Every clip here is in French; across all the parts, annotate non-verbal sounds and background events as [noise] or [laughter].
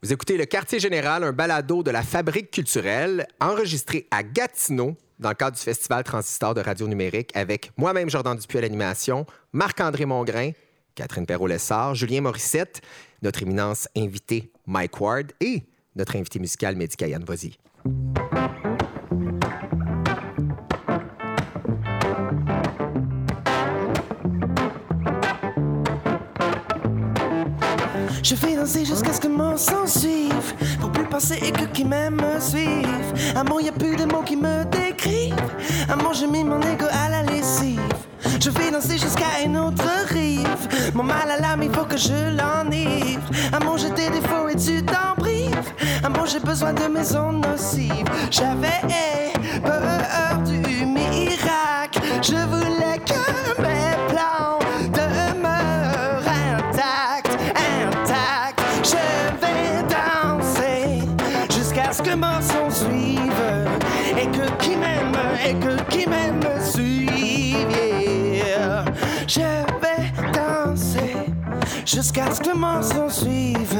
Vous écoutez Le Quartier Général, un balado de la Fabrique culturelle, enregistré à Gatineau dans le cadre du Festival Transistor de radio numérique avec moi-même Jordan Dupuis à l'animation, Marc-André Mongrain, Catherine Perrault-Lessard, Julien Morissette, notre éminence invité Mike Ward et notre invité musical Mehdi Kayan. Vas-y. Je vais danser jusqu'à ce que mon sang suive Pour plus penser et que qui m'aime me suive Amour, y a plus de mots qui me décrivent. Amour, j'ai mis mon ego à la lessive. Je vais danser jusqu'à une autre rive. Mon mal à l'âme, il faut que je l'enivre. Amour, j'ai des défauts et tu t'en prives. Amour, j'ai besoin de mes ondes nocives. J'avais peur du miracle. Je voulais jusqu'à ce que mon son suive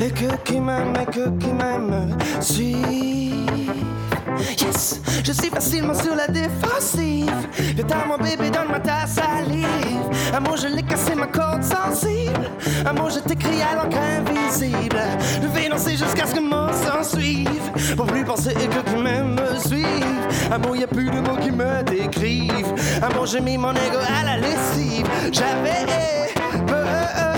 Et que qui m'aime, et que qui m'aime suive Yes, je suis facilement sur la défensive. Viens mon bébé, donne-moi ta salive. Amour, je l'ai cassé ma corde sensible. Amour, je t'écris à l'encre invisible. Je vais danser jusqu'à ce que mon sang suive. Pour plus penser et que qui même me suive. Amour, y a plus de mots qui me décrivent. Amour, j'ai mis mon ego à la lessive. J'avais peur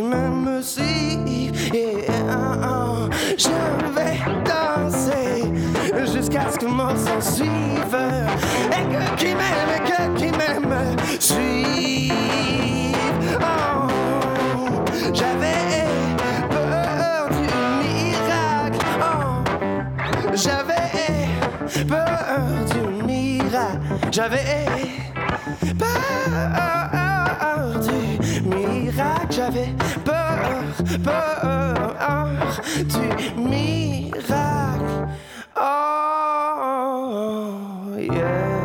que qui m'aime me suive. Yeah, oh, je vais danser jusqu'à ce que mon sang suive. Et que qui m'aime, et que qui m'aime me suive. Oh, j'avais peur du miracle. Oh, j'avais peur du miracle. J'avais peur miracle. J'avais peur, peur du miracle. Oh, yeah.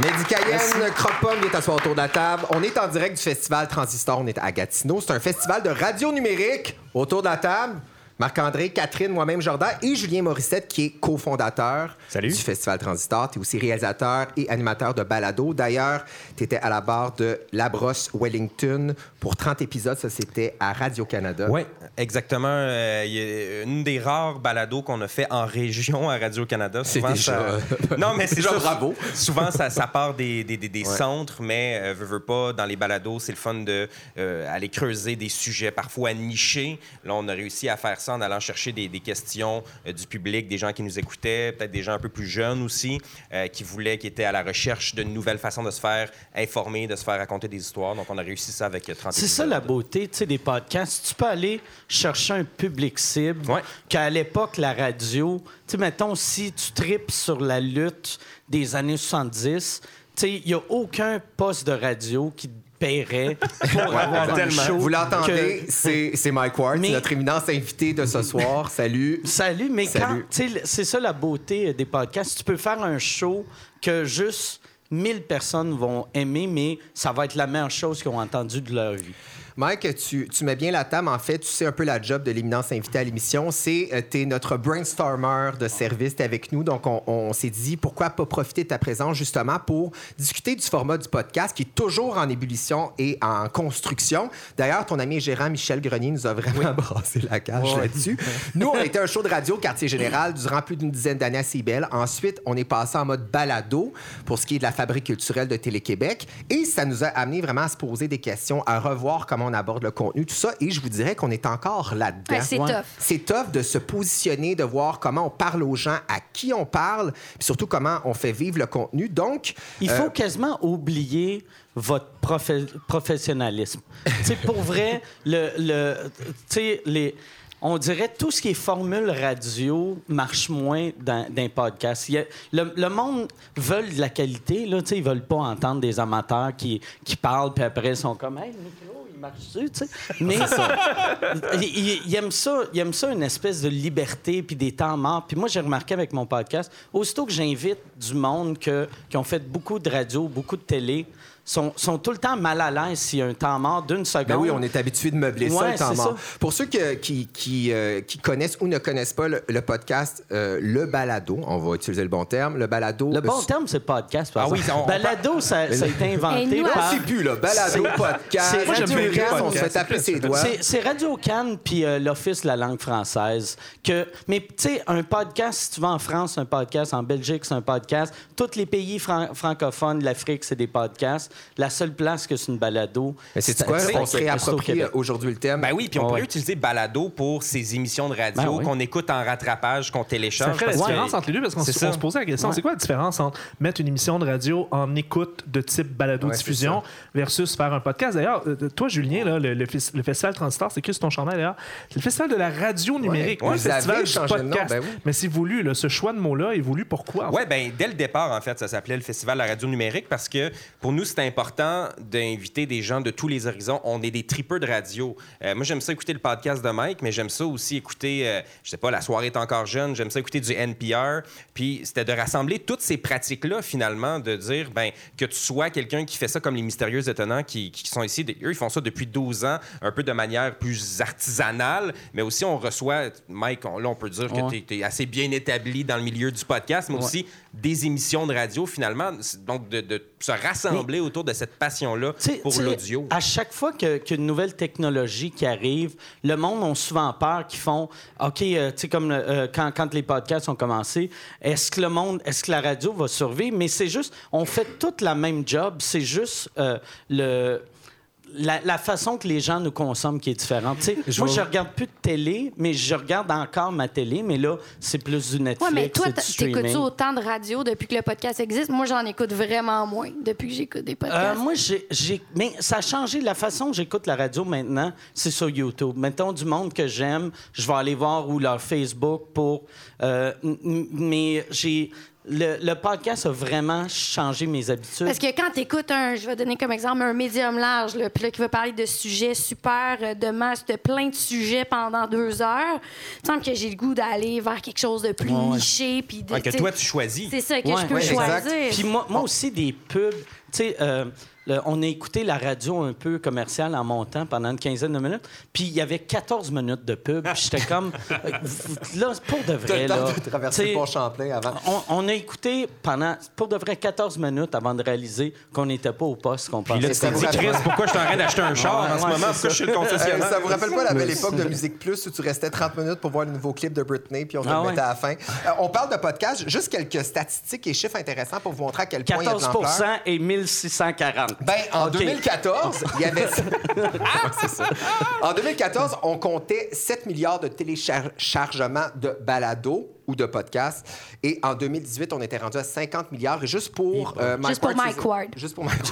Mehdi Kayen, Croque-Pomme vient t'asseoir autour de la table. On est en direct du festival Transistor. On est à Gatineau. C'est un festival de radio numérique. Autour de la table, Marc-André, Catherine, moi-même, Jordan et Julien Morissette, qui est cofondateur Salut. du festival Transistor. Tu es aussi réalisateur et animateur de balado. D'ailleurs, tu étais à la barre de La Brosse Wellington pour 30 épisodes. Ça, c'était à Radio-Canada. Oui, exactement. Euh, une des rares balados qu'on a fait en région à Radio-Canada. C'est Souvent, déjà- ça- Non, mais [laughs] c'est Déjà ça. bravo. Souvent, ça, ça part des, des, des- des Ouais. centres, mais euh, veux, veux pas, dans les balados, c'est le fun de euh, aller creuser des sujets parfois nichés. Là, on a réussi à faire ça en allant chercher des, des questions euh, du public, des gens qui nous écoutaient, peut-être des gens un peu plus jeunes aussi, euh, qui voulaient, qui étaient à la recherche d'une nouvelle façon de se faire informer, de se faire raconter des histoires. Donc, on a réussi ça avec euh, 30 C'est ça la beauté des podcasts. Tu peux aller chercher un public cible Ouais. qu'à l'époque, la radio, tu mettons, si tu tripes sur la lutte des années 70, tu sais, il n'y a aucun poste de radio qui te paierait [laughs] pour avoir show. Vous l'entendez, que- c'est c'est Mike Ward, Mais- notre éminence invité de ce soir. [laughs] Salut. Salut, mais quand, Salut. sais, c'est ça la beauté des podcasts. Tu peux faire un show que juste 1000 personnes vont aimer, mais ça va être la meilleure chose qu'ils ont entendue de leur vie. Mike, tu, tu mets bien la table. En fait, tu sais un peu la job de l'éminence invité à l'émission. C'est, euh, t'es notre brainstormer de service. T'es avec nous. Donc, on, on s'est dit, pourquoi pas profiter de ta présence justement pour discuter du format du podcast qui est toujours en ébullition et en construction. D'ailleurs, ton ami gérant Michel Grenier nous a vraiment brassé la cage là-dessus. Nous, on a été un show de radio quartier général durant plus d'une dizaine d'années à CIBEL. Ensuite, on est passé en mode balado pour ce qui est de la fabrique culturelle de Télé-Québec. Et ça nous a amené vraiment à se poser des questions, à revoir comment comment on aborde le contenu, tout ça. Et je vous dirais qu'on est encore là-dedans. Ouais, c'est Ouais. tough. C'est tough de se positionner, de voir comment on parle aux gens, à qui on parle, puis surtout comment on fait vivre le contenu. Donc, Il euh, faut quasiment oublier votre profé- professionnalisme. sais, pour vrai, le, le, tu sais, les, on dirait tout ce qui est formule radio marche moins dans, dans un podcast. A- le, le monde veut de la qualité, là, tu sais, ils veulent pas entendre des amateurs qui, qui parlent, puis après, ils sont comme, hey, le micro, tu sais? [laughs] Mais il, il- il aime ça, il aime ça, une espèce de liberté, puis des temps morts. Puis moi, j'ai remarqué avec mon podcast, aussitôt que j'invite du monde que, qui ont fait beaucoup de radio, beaucoup de télé, sont, sont tout le temps mal à l'aise s'il y a un temps mort d'une seconde. Ben oui, on est habitué de meubler ça, Ouais, le temps mort. ça. Pour ceux que- qui, qui, euh, qui connaissent ou ne connaissent pas le, le podcast, euh, le balado, on va utiliser le bon terme, le balado... Le bon euh, terme, c'est podcast. Par Ah oui, on- on Balado, ça, ça a été inventé nous, par... Je sais plus, là. Balado, C'est- podcast. c'est Radio bien Can, le on se fait podcast, taper c'est ses doigts. C'est- C'est Radio Cannes puis euh, l'Office de la langue française. Que, mais tu sais, un podcast, si tu vas en France, c'est un podcast. En Belgique, c'est un podcast. Tous les pays fran- francophones de l'Afrique, c'est des podcasts. La seule place que c'est une balado. Mais c'est quoi? c'est- On se c'est réapproprie aujourd'hui le thème. Ben oui, puis on Ouais. pourrait utiliser Balado pour ces émissions de radio Ben oui. qu'on écoute en rattrapage, qu'on Ça télécharge. ferait la que- différence entre les deux parce qu'on C'est se, posait la question Ouais. c'est quoi la différence entre mettre une émission de radio en écoute de type balado-diffusion versus faire un podcast? D'ailleurs, euh, toi, Julien, là, le, le fes- le festival Transistor, c'est que ton chandail d'ailleurs C'est le festival de la radio numérique, le festival du podcast. ben oui. Mais c'est voulu, là, ce choix de mot-là est voulu pourquoi Oui, ben, dès le départ, en fait, ça s'appelait le Festival de la radio numérique parce que pour nous, c'est important d'inviter des gens de tous les horizons. On est des tripeux de radio. Euh, moi, j'aime ça écouter le podcast de Mike, mais j'aime ça aussi écouter, euh, je sais pas, La soirée est encore jeune. J'aime ça écouter du NPR. Puis c'était de rassembler toutes ces pratiques-là, finalement, de dire, ben, que tu sois quelqu'un qui fait ça comme les mystérieux étonnants qui, qui sont ici. Eux, ils font ça depuis 12 ans, un peu de manière plus artisanale, mais aussi on reçoit, Mike, on- là, on peut dire que Ouais. tu es, assez bien établi dans le milieu du podcast, mais Ouais. aussi des émissions de radio, finalement. Donc, de, de se rassembler autour de cette passion-là pour l'audio. À chaque fois qu'une nouvelle technologie qui arrive, le monde a souvent peur qu'ils font OK, euh, tu sais, comme euh, quand, quand les podcasts ont commencé, est-ce que le monde, est-ce que la radio va survivre? Mais c'est juste, on fait toute la même job, c'est juste euh, le. La, la façon que les gens nous consomment qui est différente. Moi, je regarde plus de télé, mais je regarde encore ma télé, mais là, c'est plus du Netflix. Ouais, mais toi, streaming. autant de radio depuis que le podcast existe? Moi, j'en écoute vraiment moins depuis que j'écoute des Euh, podcasts. moi, j'ai, j'ai- mais ça a changé. La façon que j'écoute la radio maintenant, c'est sur YouTube. Mettons du monde que j'aime, je vais aller voir ou leur Facebook pour. Euh, mais j'ai. Le, le podcast a vraiment changé mes habitudes. Parce que quand tu écoutes un, je vais donner comme exemple un médium large, là, puis là, qui va parler de sujets super, euh, de masse, de plein de sujets pendant deux heures, il me semble que j'ai le goût d'aller vers quelque chose de plus Ouais, niché. Puis de, Ouais, que toi, tu choisis. C'est ça que Ouais, je peux choisir. Puis moi, moi aussi, des pubs. Tu sais, euh, le- on a écouté la radio un peu commerciale en montant pendant une quinzaine de minutes. Puis il y avait 14 minutes de pub. Puis j'étais comme. [laughs] euh, là, pour de vrai. Là, de traverser Tu sais, le pont Champlain avant. On, on a écouté pendant, pour de vrai, 14 minutes avant de réaliser qu'on n'était pas au poste qu'on Puis là, pensait. tu Chris, pourquoi je suis en train d'acheter un char en ce Ouais, moment? Pourquoi je suis le Euh, concessionnaire? ça vous rappelle pas la belle époque de Musique Plus où tu restais 30 minutes pour voir le nouveau clip de Britney puis on te Ah le ouais. mettait à la fin? Euh, on parle de podcast, juste quelques statistiques et chiffres intéressants pour vous montrer à quel point il y a de 14 l'ampleur. et 1640. Ben, en OK. 2014, il y avait. [laughs] Ah, ça. En 2014, on comptait 7 milliards de téléchargements de balados ou de podcasts. Et en 2018, on était rendu à 50 milliards. Et juste pour euh, Mike Juste pour Mike Ward. Juste pour Mike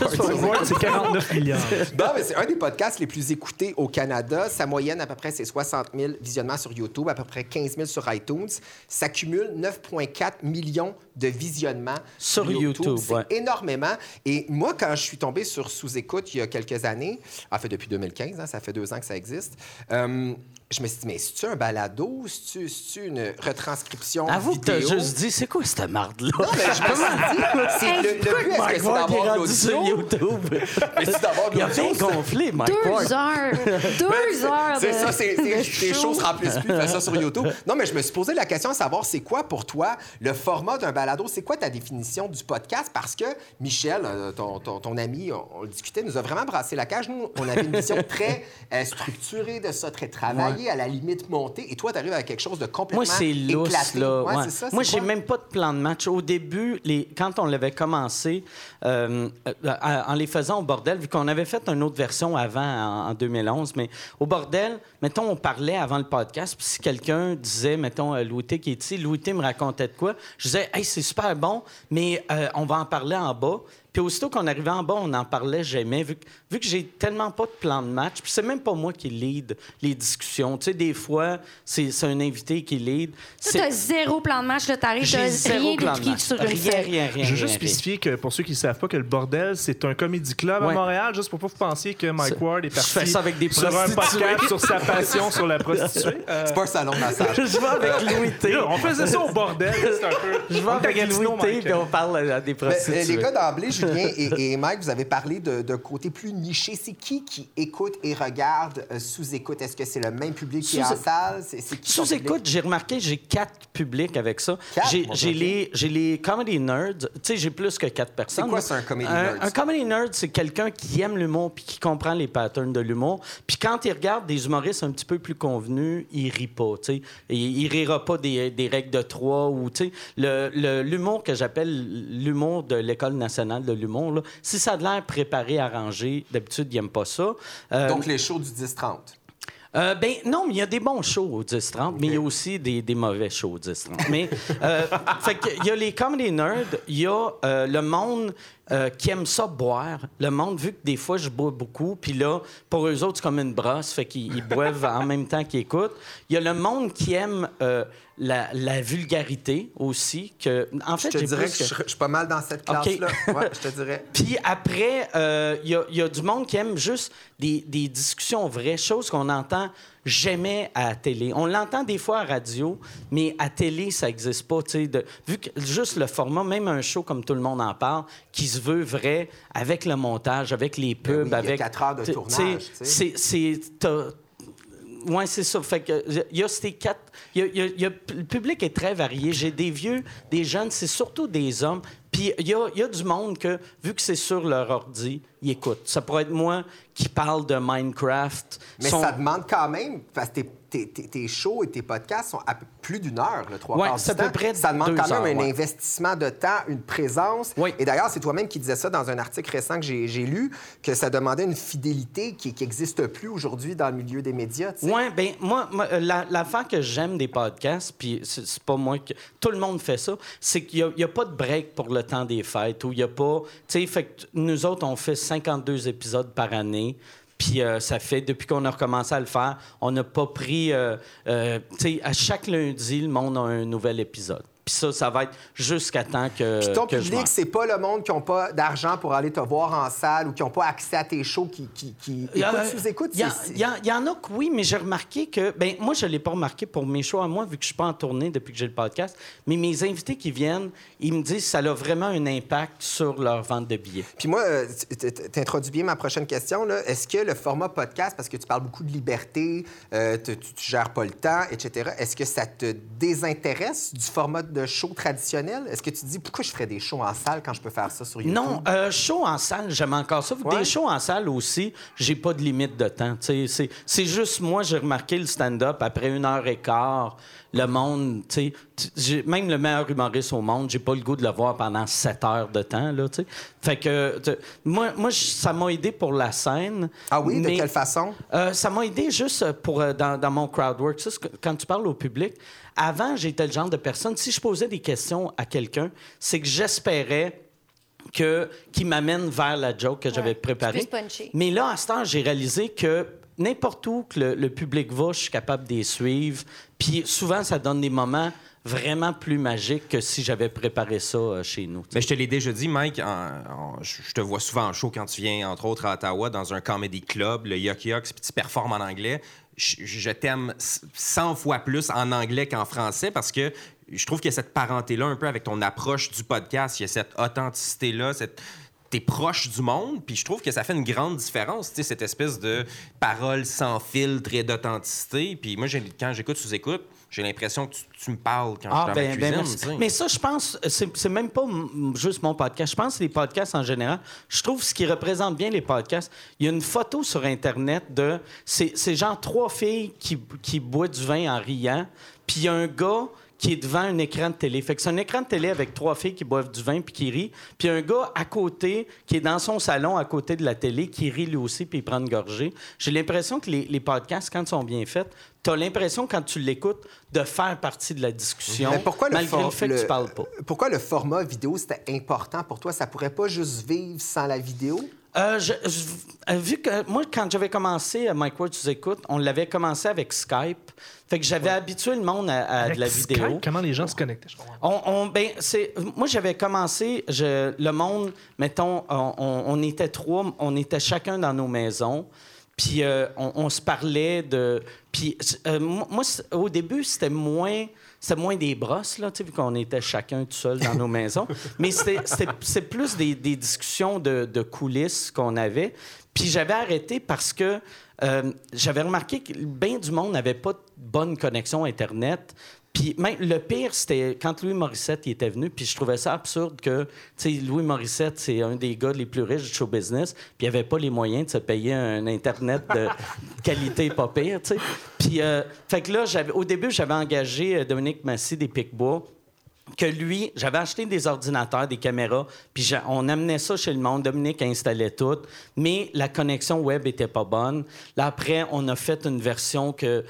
Ward. C'est 49 milliards. [laughs] Non, mais c'est un des podcasts les plus écoutés au Canada. Sa moyenne, à peu près, c'est 60 000 visionnements sur YouTube, à peu près 15 000 sur iTunes. Ça cumule 9,4 millions de visionnements Sur YouTube, C'est ouais. énormément. Et moi, quand je suis tombé sur Sous-Écoute il y a quelques années, en fait, depuis 2015, hein, ça fait deux ans que ça existe, euh, je me suis dit, mais c'est-tu un balado? C'est-tu c'est-tu une retranscription Avoue que t'as vidéo? juste dit, c'est quoi cette marde-là? Non, mais je me suis dit, c'est le, le but, est-ce que c'est d'avoir de sur l'audio? YouTube. [laughs] Mais c'est d'avoir de Il a l'audio, bien ça- gonflé, Mike Deux Ward. heures. [laughs] Deux heures. C'est de- ça, c'est de les choses se remplissent plus, fais ça sur YouTube. Non, mais je me suis posé la question à savoir, c'est quoi pour toi le format d'un balado? C'est quoi ta définition du podcast? Parce que Michel, euh, ton, ton- ton ami, on, on le discutait, nous a vraiment brassé la cage. Nous, on avait une vision [laughs] très euh, structurée de ça, très travaillée. À la limite monter et toi, tu arrives avec quelque chose de complètement Moi, c'est lousse, là. Ouais, ouais. c'est ça, Moi, j'ai même pas de plan de match. Au début, les... quand on l'avait commencé, euh, euh, en les faisant au bordel, vu qu'on avait fait une autre version avant, en, en 2011, mais au bordel, mettons, on parlait avant le podcast, puis si quelqu'un disait, mettons, euh, Louis T qui est ici, Louis T me racontait de quoi, je disais, hey, c'est super bon, mais euh, on va en parler en bas. Puis aussitôt qu'on arrivait en bas, on en parlait jamais. Vu que, vu que j'ai tellement pas de plan de match, puis c'est même pas moi qui lead les discussions. Tu sais, des fois, c'est c'est un invité qui lead. C'est- t'as zéro plan de match, là, t'arrives, t'as zéro rien plan de d'écrit match. sur une Rien, rien, rien. Je veux juste spécifier que pour ceux qui ne savent pas que le bordel, c'est un comédie club à. Montréal, juste pour pas que vous pensiez que Mike Ward est je parti fais ça avec des sur un prostituées. podcast sur sa passion sur la prostituée. [laughs] Euh, C'est pas un salon de massage. [laughs] Je vais avec [laughs] Louis T. on faisait ça au bordel. C'est un peu. Je vais avec Louis T, on parle à des Ben, euh, prostituées. les gars d'emblée, Julien et, et Mike, vous avez parlé de côté plus niché. C'est qui qui écoute et regarde euh, sous écoute? Est-ce que c'est le même public qui est en Sous- salle? C'est, c'est qui Sous écoute, j'ai remarqué, j'ai quatre publics avec ça. J'ai les, les comedy nerds. Tu sais, j'ai plus que quatre personnes. C'est quoi ça, un comedy un, nerd? Un comedy nerd, c'est quelqu'un qui aime l'humour puis qui comprend les patterns de l'humour. Puis quand il regarde des humoristes un petit peu plus convenus, il rit pas. Tu sais, il, il rira pas des, des règles de trois ou tu sais le- le- l'humour que j'appelle l'humour de l'école nationale de l'humour. là, Si ça a de l'air préparé, arrangé, d'habitude il aime pas ça. Euh, Donc, les shows du 10-30. euh, ben non, mais il y a des bons shows au 10-30, mais il y a aussi des, des mauvais shows au 10-30. mais, euh, [laughs] fait que il y a les comedy nerds, il y a euh, le monde euh, qui aime ça boire. Le monde, vu que des fois, je bois beaucoup, puis là, pour eux autres, c'est comme une brosse, fait qu'ils ils boivent en même temps qu'ils écoutent. Il y a le monde qui aime euh, la, la vulgarité aussi, que... En Je fait, te j'ai dirais que je, je suis pas mal dans cette classe-là. Ouais, je te dirais. [laughs] puis après, euh, il y, a- il y a du monde qui aime juste des, des discussions vraies, choses qu'on n'entend jamais à la télé. On l'entend des fois à radio, mais à télé, ça n'existe pas. De, vu que juste le format, même un show comme tout le monde en parle, qui se veut vrai, avec le montage, avec les Ben oui, pubs, avec... quatre heures de tournage, C'est... oui, c'est ça. Fait que il y a ces quatre. y a- y a- il y a- le public est très varié. J'ai des vieux, des jeunes, c'est surtout des hommes. Puis il y a, il y a du monde que, vu que c'est sur leur ordi, ils écoutent. Ça pourrait être moi qui parle de Minecraft. Mais Son- ça demande quand même, parce que tes, tes- tes- shows et tes podcasts sont à plus d'une heure, le trois Ouais, quarts du à peu temps. près Ça demande quand même un investissement de temps, une présence. Oui. Et d'ailleurs, c'est toi-même qui disais ça dans un article récent que j'ai lu, que ça demandait une fidélité qui n'existe plus aujourd'hui dans le milieu des médias. Oui, ben moi, moi, euh, la- l'affaire que j'aime des podcasts, puis c'est c'est pas moi que. Tout le monde fait ça, c'est qu'il n'y a, pas de break pour le temps des fêtes, ou il n'y a pas. Tu sais, fait que nous autres, on fait 52 épisodes par année. Puis euh, ça fait, depuis qu'on a recommencé à le faire, on n'a pas pris. euh, euh, tu sais, à chaque lundi, le monde a un nouvel épisode. Puis ça, ça va être jusqu'à temps que. Puis ton que public, c'est pas le monde qui n'a pas d'argent pour aller te voir en salle ou qui n'ont pas accès à tes shows, qui, qui, qui Il y. Il y, y a- il y en a que oui, mais j'ai remarqué que. Ben, moi, je ne l'ai pas remarqué pour mes shows à moi, vu que je suis pas en tournée depuis que j'ai le podcast. Mais mes invités qui viennent, ils me disent que ça a vraiment un impact sur leur vente de billets. Puis moi, euh, tu introduis bien ma prochaine question. là. Est-ce que le format podcast, parce que tu parles beaucoup de liberté, euh, tu, tu gères pas le temps, etc., est-ce que ça te désintéresse du format de show traditionnel? Est-ce que tu te dis pourquoi je ferais des shows en salle quand je peux faire ça sur YouTube? Non, euh, show en salle, j'aime encore ça. Ouais. Des shows en salle aussi, j'ai pas de limite de temps. C'est juste moi, j'ai remarqué le stand-up après une heure et quart. Le monde, tu sais, même le meilleur humoriste au monde, j'ai pas le goût de le voir pendant sept heures de temps. Là, tu sais. fait que moi, moi ça m'a aidé pour la scène. Ah oui? De mais- quelle façon? Euh, ça m'a aidé juste pour, euh, dans, dans mon crowdwork. Ça, quand tu parles au public, avant, j'étais le genre de personne, si je posais des questions à quelqu'un, c'est que j'espérais que qu'il m'amène vers la joke que j'avais préparée. Mais là, à ce temps, j'ai réalisé que n'importe où que le, le public va, je suis capable de les suivre. Puis souvent, ça donne des moments vraiment plus magiques que si j'avais préparé ça euh, chez nous. Mais je te l'ai déjà dit, Mike, en- en- je je te vois souvent en show quand tu viens, entre autres, à Ottawa, dans un comedy club, le Yuck Yucks, puis tu performes en anglais. Je, je t'aime 100 fois plus en anglais qu'en français parce que je trouve qu'il y a cette parenté-là un peu avec ton approche du podcast. Il y a cette authenticité-là, cette... T'es proche du monde, puis je trouve que ça fait une grande différence, tu sais, cette espèce de parole sans filtre et d'authenticité. Puis moi, j'ai- quand j'écoute sous écoute, j'ai l'impression que tu, tu me parles quand Ah, je suis dans ben, ma ben, cuisine. tu. Mais ça, je pense, c'est c'est même pas juste mon podcast. Je pense que les podcasts en général, je trouve ce qui représente bien les podcasts, il y a une photo sur Internet de. C'est c'est genre trois filles qui, qui boivent du vin en riant, puis il y a un gars qui est devant un écran de télé. Fait que c'est un écran de télé avec trois filles qui boivent du vin puis qui rient. Puis un gars à côté, qui est dans son salon à côté de la télé, qui rit lui aussi puis il prend une gorgée. J'ai l'impression que les, les podcasts, quand ils sont bien faits, tu as l'impression, quand tu l'écoutes, de faire partie de la discussion, Mais pourquoi le, malgré le fait que tu parles pas. Pourquoi le format vidéo, c'était important pour toi? Ça pourrait pas juste vivre sans la vidéo? Euh, je- je- euh, vu que moi, quand j'avais commencé à Mike Ward, tu écoutes, on l'avait commencé avec Skype. Fait que j'avais habitué le monde à, de la Skype, vidéo. comment les gens se connectaient? Je comprends. On, on- ben, moi, j'avais commencé, je- le monde, mettons, on, on- on était trois, on était chacun dans nos maisons, puis euh, on, on se parlait de... Puis euh, moi, au début, c'était moins... C'était moins des brosses, là, vu qu'on était chacun tout seul dans nos [laughs] maisons. Mais c'est plus des, des discussions de, de coulisses qu'on avait. Puis j'avais arrêté parce que euh, j'avais remarqué que bien du monde n'avait pas de bonne connexion Internet. Puis même le pire, c'était quand Louis Morissette il était venu, puis je trouvais ça absurde que, tu sais, Louis Morissette, c'est un des gars les plus riches du show business, puis il avait pas les moyens de se payer un Internet de [laughs] qualité pas pire, tu sais. Puis, euh, fait que là, au début, j'avais engagé euh, Dominique Massy des Picbois, que lui, j'avais acheté des ordinateurs, des caméras, puis on amenait ça chez le monde. Dominique installait tout, mais la connexion web était pas bonne. Là, après, on a fait une version que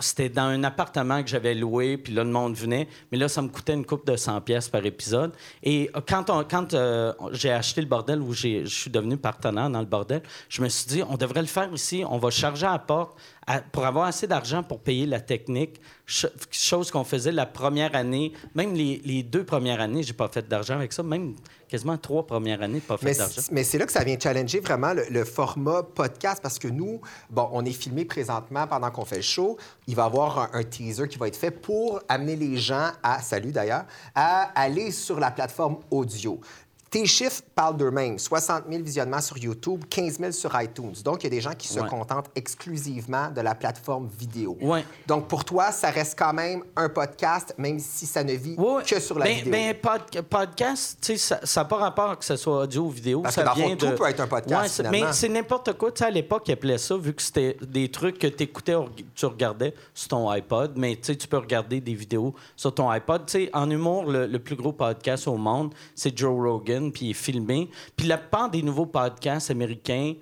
c'était dans un appartement que j'avais loué, puis là, le monde venait, mais là, ça me coûtait une coupe de 100 pièces par épisode. Et euh, quand, euh, j'ai acheté le bordel, où je suis devenu partenaire dans le bordel, je me suis dit, on devrait le faire ici, on va charger à la porte à- pour avoir assez d'argent pour payer la technique, ch- chose qu'on faisait la première année, même les, les deux premières années, j'ai pas fait d'argent avec ça, même quasiment trois premières années, pas fait d'argent. mais c'est là que ça vient challenger vraiment le, le format podcast parce que nous, bon, on est filmé présentement pendant qu'on fait le show. Il va y avoir un, un teaser qui va être fait pour amener les gens à, salut d'ailleurs, à aller sur la plateforme audio. Tes chiffres parlent d'eux-mêmes. 60 000 visionnements sur YouTube, 15 000 sur iTunes. Donc, il y a des gens qui se Ouais. contentent exclusivement de la plateforme vidéo. Ouais. Donc, pour toi, ça reste quand même un podcast, même si ça ne vit Ouais, que sur la ben, vidéo. ben, pod- podcast, tu sais, ça n'a pas rapport que ce soit audio ou vidéo. Parce ça que dans le fond, vient tout de... peut être un podcast. Mais c'est n'importe quoi. Tu sais, à l'époque, ils appelaient ça, vu que c'était des trucs que t'écoutais, ou tu regardais sur ton iPod, mais tu sais, tu peux regarder des vidéos sur ton iPod. Tu sais, en humour, le, le plus gros podcast au monde, c'est Joe Rogan, puis il est filmé. Puis la part des nouveaux podcasts américains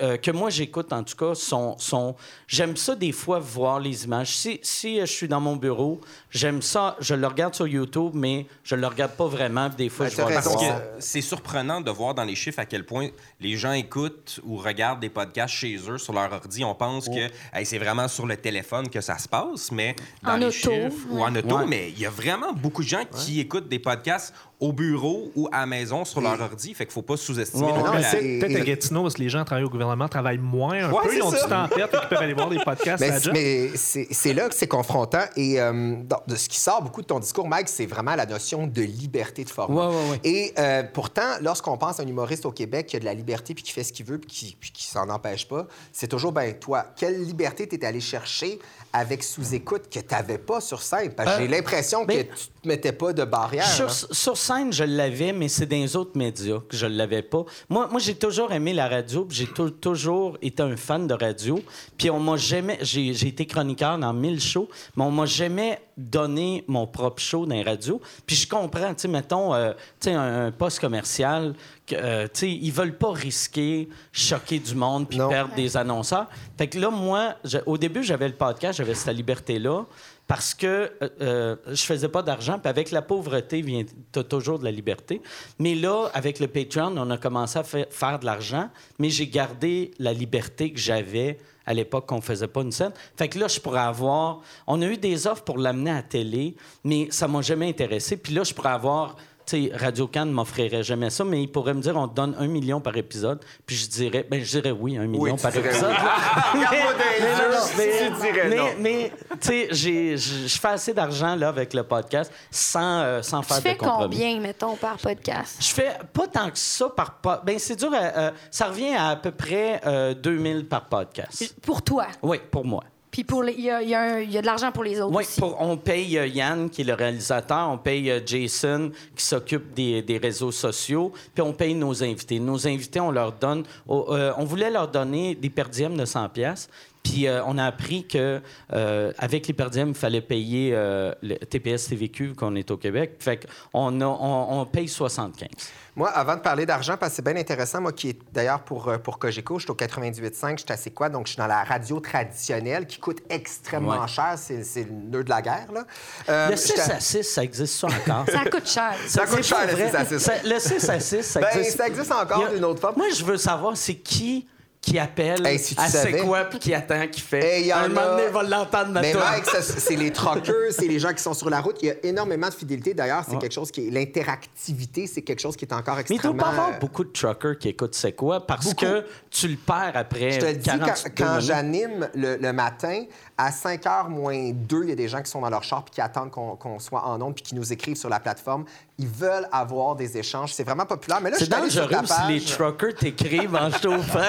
euh, que moi j'écoute en tout cas sont, sont j'aime ça des fois voir les images si, si euh, je suis dans mon bureau j'aime ça je le regarde sur YouTube mais je le regarde pas vraiment puis des fois Ben, je vois. Parce que c'est surprenant de voir dans les chiffres à quel point les gens écoutent ou regardent des podcasts chez eux sur leur ordi. On pense que hey, c'est vraiment sur le téléphone que ça se passe, mais dans En les auto, chiffres ou en auto, Ouais. mais il y a vraiment beaucoup de gens qui écoutent des podcasts au bureau ou à la maison sur leur ordi. Fait qu'il faut pas sous-estimer Ouais, non non, plus mais la- c'est- Peut-être et- à Gatineau, parce que les gens travaillent au gouvernement travaillent moins un Ouais, peu. c'est Ils ont ça. du temps à perdre et ils peuvent aller voir des podcasts à Mais, la job. mais c'est c'est là que c'est confrontant. Et euh, dans- de ce qui sort beaucoup de ton discours, Mike, c'est vraiment la notion de liberté de format. Ouais, ouais, ouais. Et euh, pourtant, lorsqu'on pense à un humoriste au Québec qui a de la liberté puis qui fait ce qu'il veut puis qui, puis qui s'en empêche pas, c'est toujours, ben toi, quelle liberté tu allé chercher avec sous-écoute que tu n'avais pas sur scène? Parce que Euh, j'ai l'impression ben, que tu te mettais pas de barrière. Sur, hein. sur scène, je l'avais, mais c'est dans les autres médias que je ne l'avais pas. Moi, moi j'ai toujours aimé la radio, puis j'ai tou- toujours été un fan de radio. Puis on m'a jamais... J'ai été chroniqueur dans 1000 shows, mais on m'a jamais donné mon propre show dans les radios. Puis je comprends, tu sais, mettons, euh, tu sais, un, un poste commercial, euh, tu sais, ils veulent pas risquer, choquer du monde, puis perdre des annonceurs. Fait que là, moi, je- au début, j'avais le podcast, j'avais cette liberté-là, parce que euh, euh, je faisais pas d'argent. Puis avec la pauvreté, vient t'as toujours de la liberté. Mais là, avec le Patreon, on a commencé à fa- faire de l'argent, mais j'ai gardé la liberté que j'avais à l'époque qu'on faisait pas une scène. Fait que là, je pourrais avoir... On a eu des offres pour l'amener à la télé, mais ça m'a jamais intéressé. Puis là, je pourrais avoir... Tu sais, Radio Can ne m'offrirait jamais ça, mais il pourrait me dire on te donne un million par épisode, puis je dirais, ben je dirais oui, un million tu par épisode. [laughs] [laughs] Mais tu dirais mais- non. mais, tu sais, j'ai- je fais assez d'argent là avec le podcast sans, euh, sans Tu faire fais de compromis. combien, mettons, par podcast? Je fais pas tant que ça par po- Ben, c'est dur. à- euh, ça revient à à peu près euh, 2000 par podcast. Pour toi? Oui, pour moi. Puis pour il y, y a y de l'argent pour les autres Oui, aussi. pour- on paye euh, Yann, qui est le réalisateur, on paye euh, Jason, qui s'occupe des, des réseaux sociaux, puis on paye nos invités. Nos invités, on leur donne... euh, on voulait leur donner des per diem de 100 pièces. Puis euh, on a appris que euh, avec les per diem, il fallait payer le TPS TVQ qu'on est au Québec. Fait qu'on on, on paye 75. Moi, avant de parler d'argent, parce que c'est bien intéressant, moi qui est d'ailleurs pour, euh, pour Cogeco, je suis au 98.5, je suis assez quoi, donc je suis dans la radio traditionnelle qui coûte extrêmement Ouais. cher, c'est c'est le nœud de la guerre. Là. Euh, Le 6 j'étais- à 6, ça existe ça encore? [laughs] Ça coûte cher. Ça coûte C'est cher, le vrai. 6 à 6. Ça- le 6 à 6, ça Ben, existe. ça existe encore d'une autre forme. Moi, je veux savoir, c'est qui qui appelle Hey, si tu à c'est savais. quoi puis qui attend, qui fait. Hey, y en un moment donné, il va l'entendre, ma Mais. Mike, ça, c'est les [laughs] truckers, c'est les gens qui sont sur la route. Il y a énormément de fidélité. D'ailleurs, c'est quelque chose qui est. L'interactivité, c'est quelque chose qui est encore Mais il extrêmement. doit pas avoir beaucoup de truckers qui écoutent c'est quoi parce Beaucoup. que tu le perds après Je te le dis, 42 quand, j'anime le, le matin, à 5 h moins 2, il y a des gens qui sont dans leur char puis qui attendent qu'on qu'on soit en onde puis qui nous écrivent sur la plateforme. Ils veulent avoir des échanges. C'est vraiment populaire. Mais là, je C'est ta dangereux si les truckers t'écrivent en [laughs] chauffant.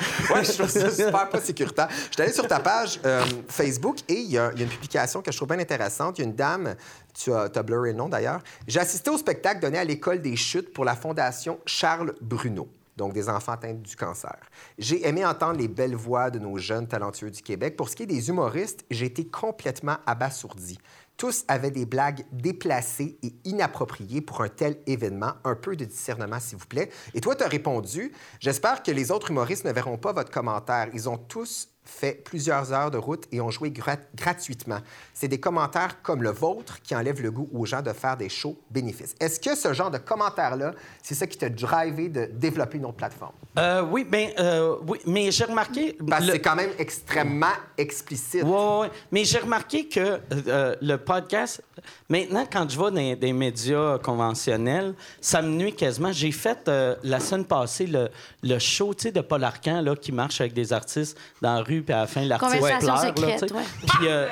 [laughs] Ouais, je trouve ça super pas sécuritaire. Je suis allé sur ta page euh, Facebook et il y, a une publication que je trouve bien intéressante. Il y a une dame, tu as, as blurré le nom d'ailleurs. J'ai assisté au spectacle donné à l'École des chutes pour la Fondation Charles Bruno. Donc, des enfants atteints du cancer. J'ai aimé entendre les belles voix de nos jeunes talentueux du Québec. Pour ce qui est des humoristes, j'ai été complètement abasourdi. Tous avaient des blagues déplacées et inappropriées pour un tel événement. Un peu de discernement, s'il vous plaît. Et toi, tu as répondu J'espère que les autres humoristes ne verront pas votre commentaire. Ils ont tous fait plusieurs heures de route et ont joué gra- gratuitement. C'est des commentaires comme le vôtre qui enlèvent le goût aux gens de faire des shows bénéfices. Est-ce que ce genre de commentaires-là, c'est ça qui t'a drivé de développer une autre plateforme? Euh, oui, ben, euh, oui, mais j'ai remarqué. Parce que le- c'est quand même extrêmement explicite. Oui, oui, mais j'ai remarqué que euh, le podcast, maintenant, quand je vais dans des médias conventionnels, ça me nuit quasiment. J'ai fait la semaine passée le, le show de Paul Arcan là, qui marche avec des artistes dans la rue, puis à la fin, l'artiste Conversation pleure. secrète, ouais. Puis, euh,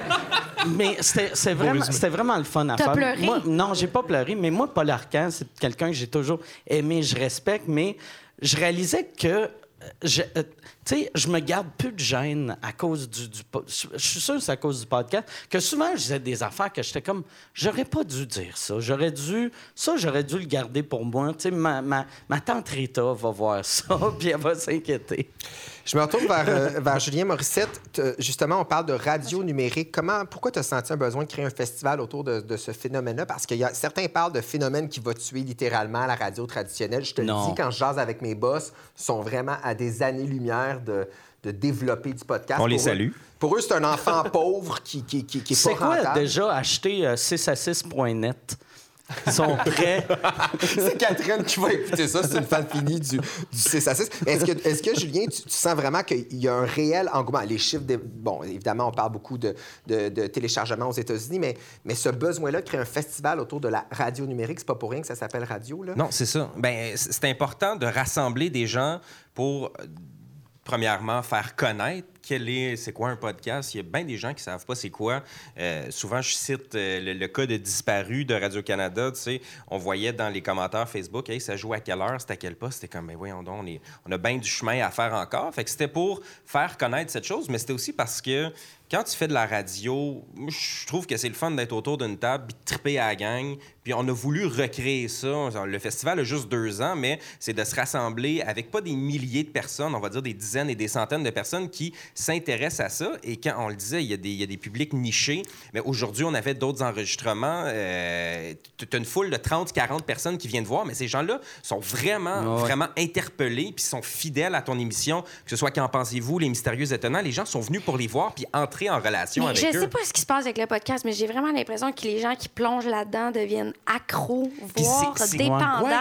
mais c'était c'est vraiment, le fun à faire. pleuré? Moi, non, j'ai pas pleuré, mais moi, Paul Arcan, c'est quelqu'un que j'ai toujours aimé, je respecte, mais je réalisais que. euh, Je, euh, tu sais, je me garde plus de gêne à cause du. du je suis sûr que c'est à cause du podcast. Que souvent, je disais des affaires que j'étais comme. J'aurais pas dû dire ça. J'aurais dû. Ça, j'aurais dû le garder pour moi. Tu ma, ma tante Rita va voir ça, [laughs] puis elle va s'inquiéter. Je me retourne vers, euh, vers Julien Morissette. Te- Justement, on parle de radio numérique. Comment, pourquoi tu as senti un besoin de créer un festival autour de, de ce phénomène-là? Parce que y a, certains parlent de phénomène qui va tuer littéralement la radio traditionnelle. Je te le dis, quand je jase avec mes boss, ils sont vraiment à des années-lumière de, de développer du podcast. On les Pour eux- salue. Pour eux, c'est un enfant [laughs] pauvre qui, qui, qui, qui est C'est pas quoi rentable. déjà acheter euh, 6 à 6.net? Sont prêts. [laughs] C'est Catherine qui va écouter ça. C'est une fan finie du, du 6 à 6. Est-ce que, est que, Julien, tu, tu sens vraiment qu'il y a un réel engouement? Les chiffres, de- bon, évidemment, on parle beaucoup de, de, de téléchargements aux États-Unis, mais, mais ce besoin-là de créer un festival autour de la radio numérique, c'est pas pour rien que ça s'appelle radio, là? Non, c'est ça. Ben, c'est important de rassembler des gens pour, premièrement, faire connaître quel est, c'est quoi un podcast? Il y a bien des gens qui savent pas c'est quoi. Euh, souvent, je cite euh, le, cas de disparu de Radio-Canada. Tu sais, on voyait dans les commentaires Facebook, hey, ça joue à quelle heure, c'était à quel poste? C'était comme, mais voyons donc, on, est- on a bien du chemin à faire encore. Fait que c'était pour faire connaître cette chose, mais c'était aussi parce que quand tu fais de la radio, je trouve que c'est le fun d'être autour d'une table puis triper à la gang. Puis on a voulu recréer ça. Le festival a juste deux ans, mais c'est de se rassembler avec pas des milliers de personnes, on va dire des dizaines et des centaines de personnes qui s'intéressent à ça. Et quand on le disait, il y a des, il y a des publics nichés. Mais aujourd'hui, on avait d'autres enregistrements. Euh, tu as une foule de 30, 40 personnes qui viennent voir, mais ces gens-là sont vraiment, Ouais, vraiment interpellés puis sont fidèles à ton émission. Que ce soit Qu'en pensez-vous, Les Mystérieux Étonnants, les gens sont venus pour les voir puis entrer en relation Mais avec je eux. sais pas ce qui se passe avec le podcast, mais j'ai vraiment l'impression que les gens qui plongent là-dedans deviennent accros, voire c'est- c'est- dépendants. Ouais.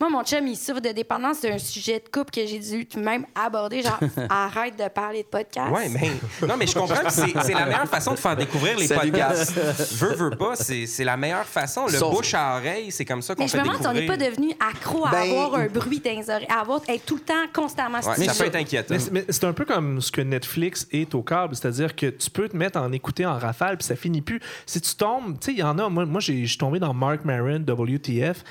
Moi, mon chum, il souffre de dépendance. C'est un sujet de couple que j'ai dû même aborder. Genre, [laughs] arrête de parler de podcast. Oui, mais non, mais je comprends que c'est la meilleure façon de faire découvrir les Salut, podcasts. veux, veux pas, c'est la meilleure façon. Le Sauf- bouche à oreille, c'est comme ça qu'on Mais je fait me demande si on n'est découvrir. pas devenu accro à Ben, avoir un bruit dans les oreilles, à avoir, être tout le temps constamment Ouais, stimulé. ça peut être inquiétant. Mais, c'est- mais c'est un peu comme ce que Netflix est au câble, c'est-à-dire que tu peux te mettre en écouter en rafale, puis ça finit plus. Si tu tombes, tu sais, il y en a, moi, moi j'ai- je suis tombé dans Mark Maron, WTF,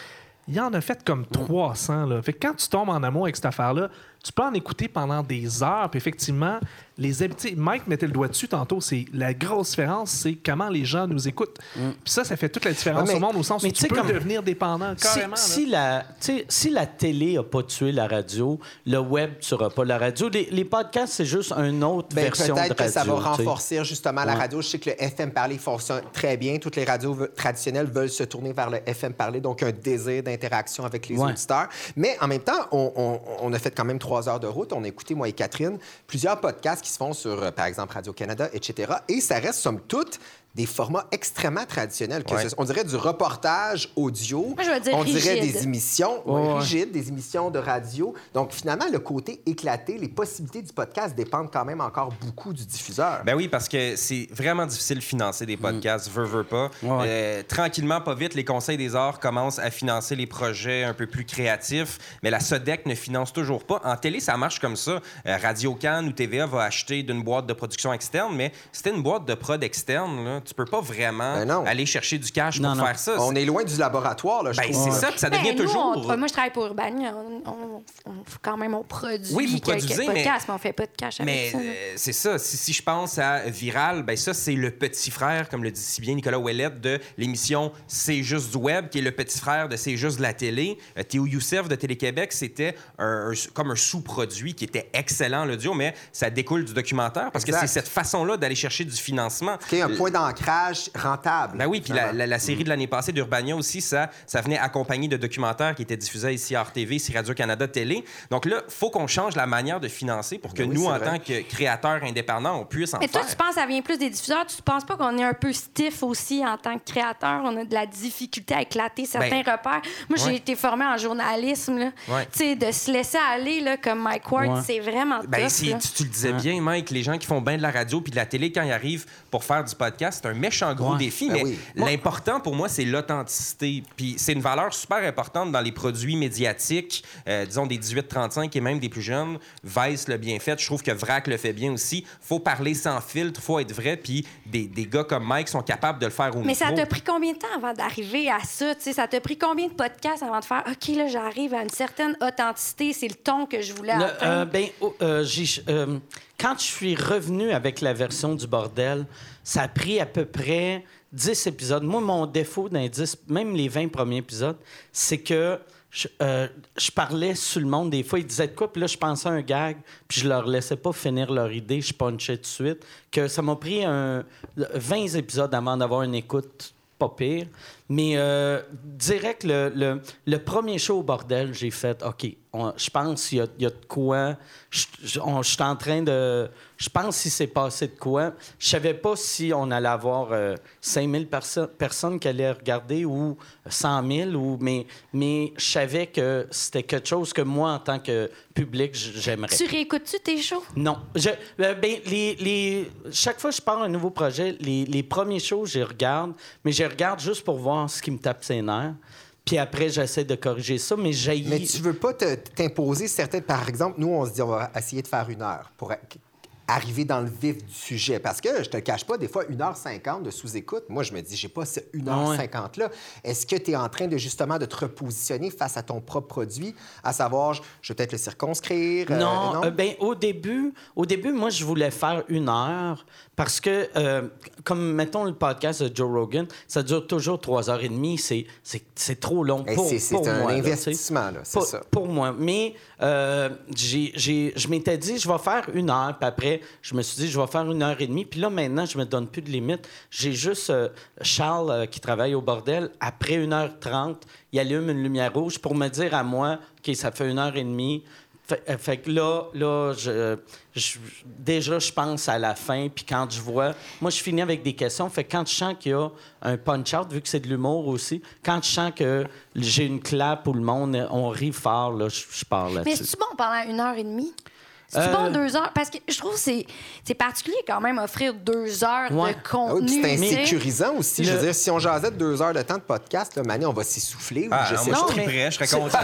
il y en a fait comme 300. Là. Fait que quand tu tombes en amour avec cette affaire-là, tu peux en écouter pendant des heures, puis effectivement, les habitudes. Mike mettait le doigt dessus tantôt. C'est la grosse différence, c'est comment les gens nous écoutent. Puis ça, ça fait toute la différence Ouais, mais- au monde au sens mais où tu peux comme- devenir dépendant Si, carrément. là. si la, tu sais, si la télé a pas tué la radio, le web ne tuera pas la radio. Les, les podcasts, c'est juste une autre Ben, version de radio. peut-être que ça va renforcer justement la Ouais. radio. Je sais que le FM parlé fonctionne très bien. Toutes les radios traditionnelles veulent se tourner vers le FM parlé, donc un désir d'interaction avec les Ouais. auditeurs. Mais en même temps, on, on- on a fait quand même trois heures de route. On a écouté, moi et Catherine, plusieurs podcasts qui se font sur, euh, par exemple, Radio-Canada, etc. Et ça reste, somme toute, des formats extrêmement traditionnels. que Ouais. ce- on dirait du reportage audio. Moi, je vais dire on dirait des émissions Ouais, ouais, ouais. rigides, des émissions de radio. Donc, finalement, le côté éclaté, les possibilités du podcast dépendent quand même encore beaucoup du diffuseur. Ben oui, parce que c'est vraiment difficile de financer des podcasts, veux, veux pas. Mm. Ouais. Euh, tranquillement, pas vite, les conseils des arts commencent à financer les projets un peu plus créatifs, mais la SODEC ne finance toujours pas. En télé, ça marche comme ça. Euh, Radio Cannes ou TVA va acheter d'une boîte de production externe, mais t'es une boîte de prod externe, là, tu peux pas vraiment Ben non. aller chercher du cash Non, pour non. faire ça. on est loin du laboratoire, là, je Ben, c'est ça, puis ça devient Ben, nous, toujours... on- moi, je travaille pour Urbania. On, on- on- quand même, on produit Oui, vous quelques produisez, mais- podcasts, mais... on fait pas de cash avec Mais ça. euh, c'est ça. Si, si je pense à Viral, ben ça, c'est le petit frère, comme le dit si bien Nicolas Ouellette, de l'émission C'est juste du web, qui est le petit frère de C'est juste de la télé. Euh, Théo Youssef de Télé-Québec, c'était un, un- comme un sous-produit qui était excellent, l'audio, mais ça découle du documentaire parce Exact. que c'est cette façon-là d'aller chercher du financement. Qui est un point d'ancrage rentable. Ben oui, puis la, la- la série de l'année passée d'Urbania aussi, ça, ça venait accompagné de documentaires qui étaient diffusés ici à RTV, ici Radio-Canada Télé. Donc là, faut qu'on change la manière de financer pour que Ben oui, nous, en vrai. tant que créateurs indépendants, on puisse en Mais toi, faire. tu penses que ça vient plus des diffuseurs? Tu penses pas qu'on est un peu stiff aussi en tant que créateur? On a de la difficulté à éclater certains Ben, repères. Moi, j'ai ouais. été formée en journalisme. Là. Ouais. Tu sais, de se laisser aller là, comme Mike Ward, Ouais. c'est vraiment Ben, tough. tu, tu le disais bien, Mike, les gens qui font bien de la radio puis de la télé, quand ils arrivent pour faire du podcast, c'est un méchant gros Ouais. défi. Ben mais oui. l'important pour moi, c'est l'authenticité. Puis c'est une valeur super importante dans les produits médiatiques, euh, disons des 18-35 et même des plus jeunes. Vice l'a bien fait. Je trouve que Vrac le fait bien aussi. faut parler sans filtre, faut être vrai. Puis des, des gars comme Mike sont capables de le faire au Mais ça micro. t'a pris combien de temps avant d'arriver à ça? tu sais? Ça t'a pris combien de podcasts avant de faire OK, là, j'arrive à une certaine authenticité, c'est le ton que je voulais Le- euh, ben, oh, euh, j'ai- euh, quand je suis revenu avec la version du bordel, ça a pris à peu près 10 épisodes. Moi, mon défaut dans les 10, même les 20 premiers épisodes, c'est que je, euh, je parlais sur le monde. Des fois, ils disaient quoi, puis là, je pensais à un gag, puis je leur laissais pas finir leur idée, je punchais tout de suite. Que ça m'a pris un, 20 épisodes avant d'avoir une écoute pas pire. Mais euh, direct, le, le, le premier show au bordel, j'ai fait OK, on- je pense qu'il y, y a de quoi. Je je- on- je suis en train de. Je pense s'il s'est passé de quoi. Je savais pas si on allait avoir euh, 5000 perso- personnes qui allaient regarder ou 100 000, ou, mais, mais je savais que c'était quelque chose que moi, en tant que public, j'aimerais. Tu réécoutes-tu tes shows? Non. Je, euh, ben, les, les- chaque fois que je pars un nouveau projet, les, les premiers shows, je les regarde, mais je les regarde juste pour voir ce qui me tape ses nerfs. Puis après, j'essaie de corriger ça, mais j'ai. Mais tu veux pas t'imposer certaines. Par exemple, nous, on se dit, on va essayer de faire une heure pour arriver dans le vif du sujet. Parce que, je te le cache pas, des fois, 1h50 de sous-écoute, moi, je me dis, j'ai pas ce 1h50-là. Est-ce que tu es en train de justement de te repositionner face à ton propre produit, à savoir, je je vais peut-être le circonscrire? euh, Non, euh, ben, au début, au début, moi, je voulais faire une heure parce que, euh, comme mettons le podcast de Joe Rogan, ça dure toujours trois heures et demie. C'est, c'est, c'est trop long pour, c'est- c'est pour un moi. tu sais. investissement, là, c'est Pour- ça. Pour moi. Mais j'ai, j'ai- je m'étais dit, je vais faire une heure. Puis après, je me suis dit, je vais faire une heure et demie. Puis là, maintenant, je me donne plus de limite. J'ai juste euh, Charles euh, qui travaille au bordel. Après 1h30, il allume une lumière rouge pour me dire à moi, OK, ça fait une heure et demie. Fait, euh, fait que là, là je, je- déjà, je pense à la fin. Puis quand je vois... Moi, je finis avec des questions. Fait que quand je sens qu'il y a un punch-out, vu que c'est de l'humour aussi, quand je sens que j'ai une clap où le monde, on rit fort, là, je, je pars Mais là-dessus. c'est-tu bon pendant une heure et demie? C'est Euh, bon deux heures? Parce que je trouve que c'est c'est particulier quand même offrir deux heures Ouais. de Ah oui, puis contenu. c'est tu sais. insécurisant aussi. Je Le- veux dire, si on jasait de deux heures de temps de podcast, là, Mané, on va s'essouffler. ou Ah, je sais je mais- prêt, je serais c'est- content.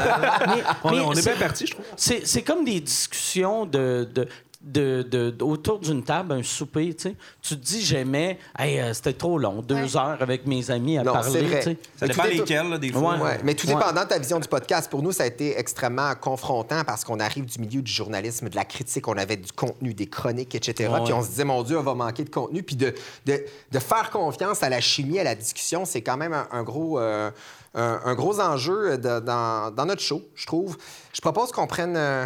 Mais- On, mais on est c'est- bien parti, je trouve. C'est, c'est comme des discussions de, de- de, de- autour d'une table, un souper, tu sais, tu te dis, j'aimais, hey, euh, c'était trop long, deux heures avec mes amis à Non, c'est parler. vrai. tu sais. Ça Mais dépend lesquels, là, des fois. Ouais. Ouais, mais tout Ouais. dépendant de ta vision du podcast, pour nous, ça a été extrêmement confrontant parce qu'on arrive du milieu du journalisme, de la critique, on avait du contenu, des chroniques, etc. Ouais. Puis on se disait, mon Dieu, on va manquer de contenu. Puis de, de, de faire confiance à la chimie, à la discussion, c'est quand même un, un gros, euh, un, un gros enjeu de- dans, dans notre show, je trouve. Je propose qu'on prenne euh,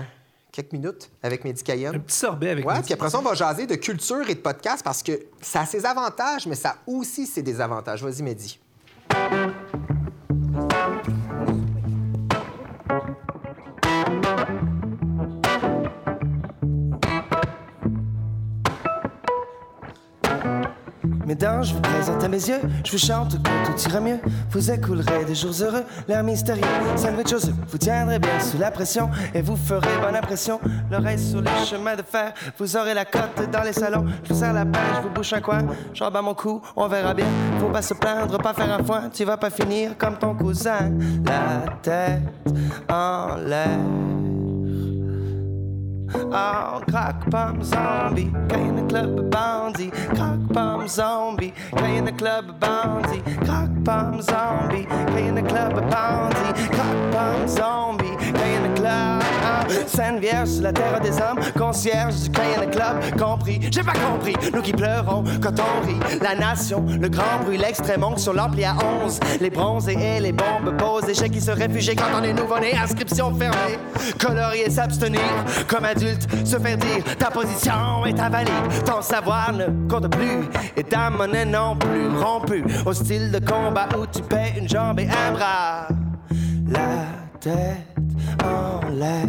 quelques minutes avec Mehdi Cayenne. Un petit sorbet avec Ouais, puis après ça, on va jaser de culture et de podcast parce que ça a ses avantages, mais ça aussi ses désavantages. Vas-y, Mehdi. Mesdames, je vous présente à mes yeux, je vous chante que tout ira mieux. Vous écoulerez des jours heureux, l'air mystérieux, sandwich aux. Vous tiendrez bien sous la pression et vous ferez bonne impression. L'oreille sur les chemins de fer, vous aurez la cote dans les salons. Je vous serre la pêche, je vous bouche un coin, j'en bats mon cou, on verra bien. Faut pas se plaindre, pas faire un foin, tu vas pas finir comme ton cousin. La tête en l'air. Oh, croque pomme zombie, quand in the club bandit. Croque pomme zombie, quand in the club bandit. Croque pomme zombie, quand in the club bandit. Croque pomme zombie, the club. Sainte Vierge sur la terre des hommes, concierge du Cayenne Club, compris, j'ai pas compris, nous qui pleurons quand on rit, la nation, le grand bruit, l'extrême oncle sur l'ampli à 11, les bronzés et les bombes posent, échecs qui se réfugient quand on est nouveau-né, inscription fermée, colorier s'abstenir, comme adulte, se faire dire, ta position est invalide, ton savoir ne compte plus, et ta monnaie non plus. Rompue, au style de combat où tu paies une jambe et un bras, tête en l'air.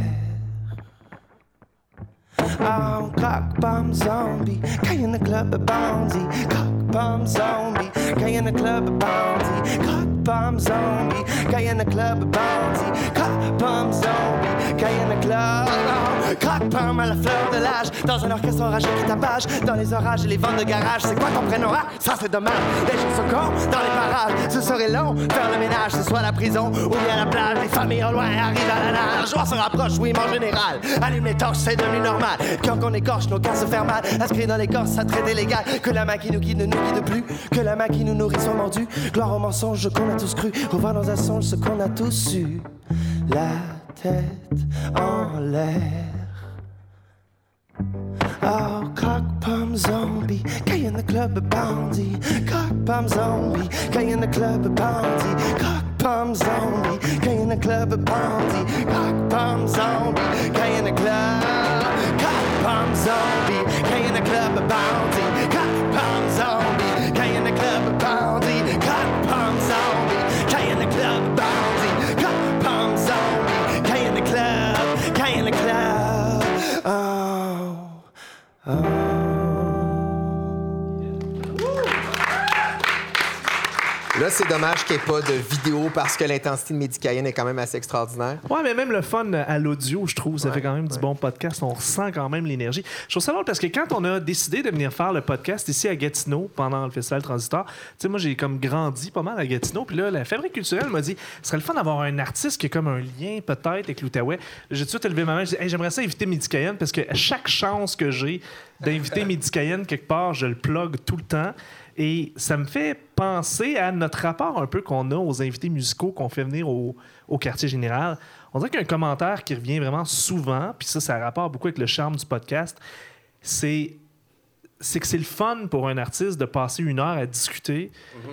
Oh, cock bomb zombie, guy in the club a bounty. Cock bomb zombie, guy in the club a bounty. Cock bomb zombie, guy in the club bounty. Cock bomb zombie, guy in the club. Cock bomb à la fleur de l'âge, dans un orchestre enragé qui tapage. Dans les orages et les ventes de garage, c'est quoi ton prénom? Ah, ça c'est dommage. Les gens sont cons dans les parages, ce serait long. Faire le ménage, ce soit la prison ou bien la plage. Les familles au loin arrivent à la nage. On se rapproche, oui, mais en général. Allume les torches, c'est devenu normal. Quand on écorche, nos cœurs se ferment mal. Inscrit dans les corps, ça traite illégal. Que la main qui nous guide ne nous guide plus. Que la main qui nous nourrit soit mordue. Gloire au mensonge qu'on a tous cru. Revoir dans un songe ce qu'on a tous su. La tête en l'air. Oh, cock palm zombie, guy in the club a bounty. Cock palm zombie, guy in the club a bounty. Cock palm zombie, guy in the club a bounty. Cock palm zombie, guy in the club. Cock palm zombie, guy in the club a bounty. Cock palm zombie, guy in the club a bounty. Oh. Là, c'est dommage qu'il n'y ait pas de vidéo parce que l'intensité de Médicayenne est quand même assez extraordinaire. Ouais, mais même le fun à l'audio, je trouve, ça fait quand même du bon podcast. On ressent quand même l'énergie. Je trouve ça drôle parce que quand on a décidé de venir faire le podcast ici à Gatineau pendant le Festival Transistor, tu sais, moi, j'ai comme grandi pas mal à Gatineau. Puis là, la Fabrique culturelle m'a dit ce serait le fun d'avoir un artiste qui a comme un lien peut-être avec l'Outaouais. J'ai tout de suite élevé ma main. J'ai dit Hey, j'aimerais ça inviter Médicayenne parce que à chaque chance que j'ai d'inviter [laughs] Médicayenne quelque part, je le plug tout le temps. Et ça me fait penser à notre rapport un peu qu'on a aux invités musicaux qu'on fait venir au, quartier général. On dirait qu'il y a un commentaire qui revient vraiment souvent, puis ça, ça a rapport beaucoup avec le charme du podcast. C'est c'est que c'est le fun pour un artiste de passer une heure à discuter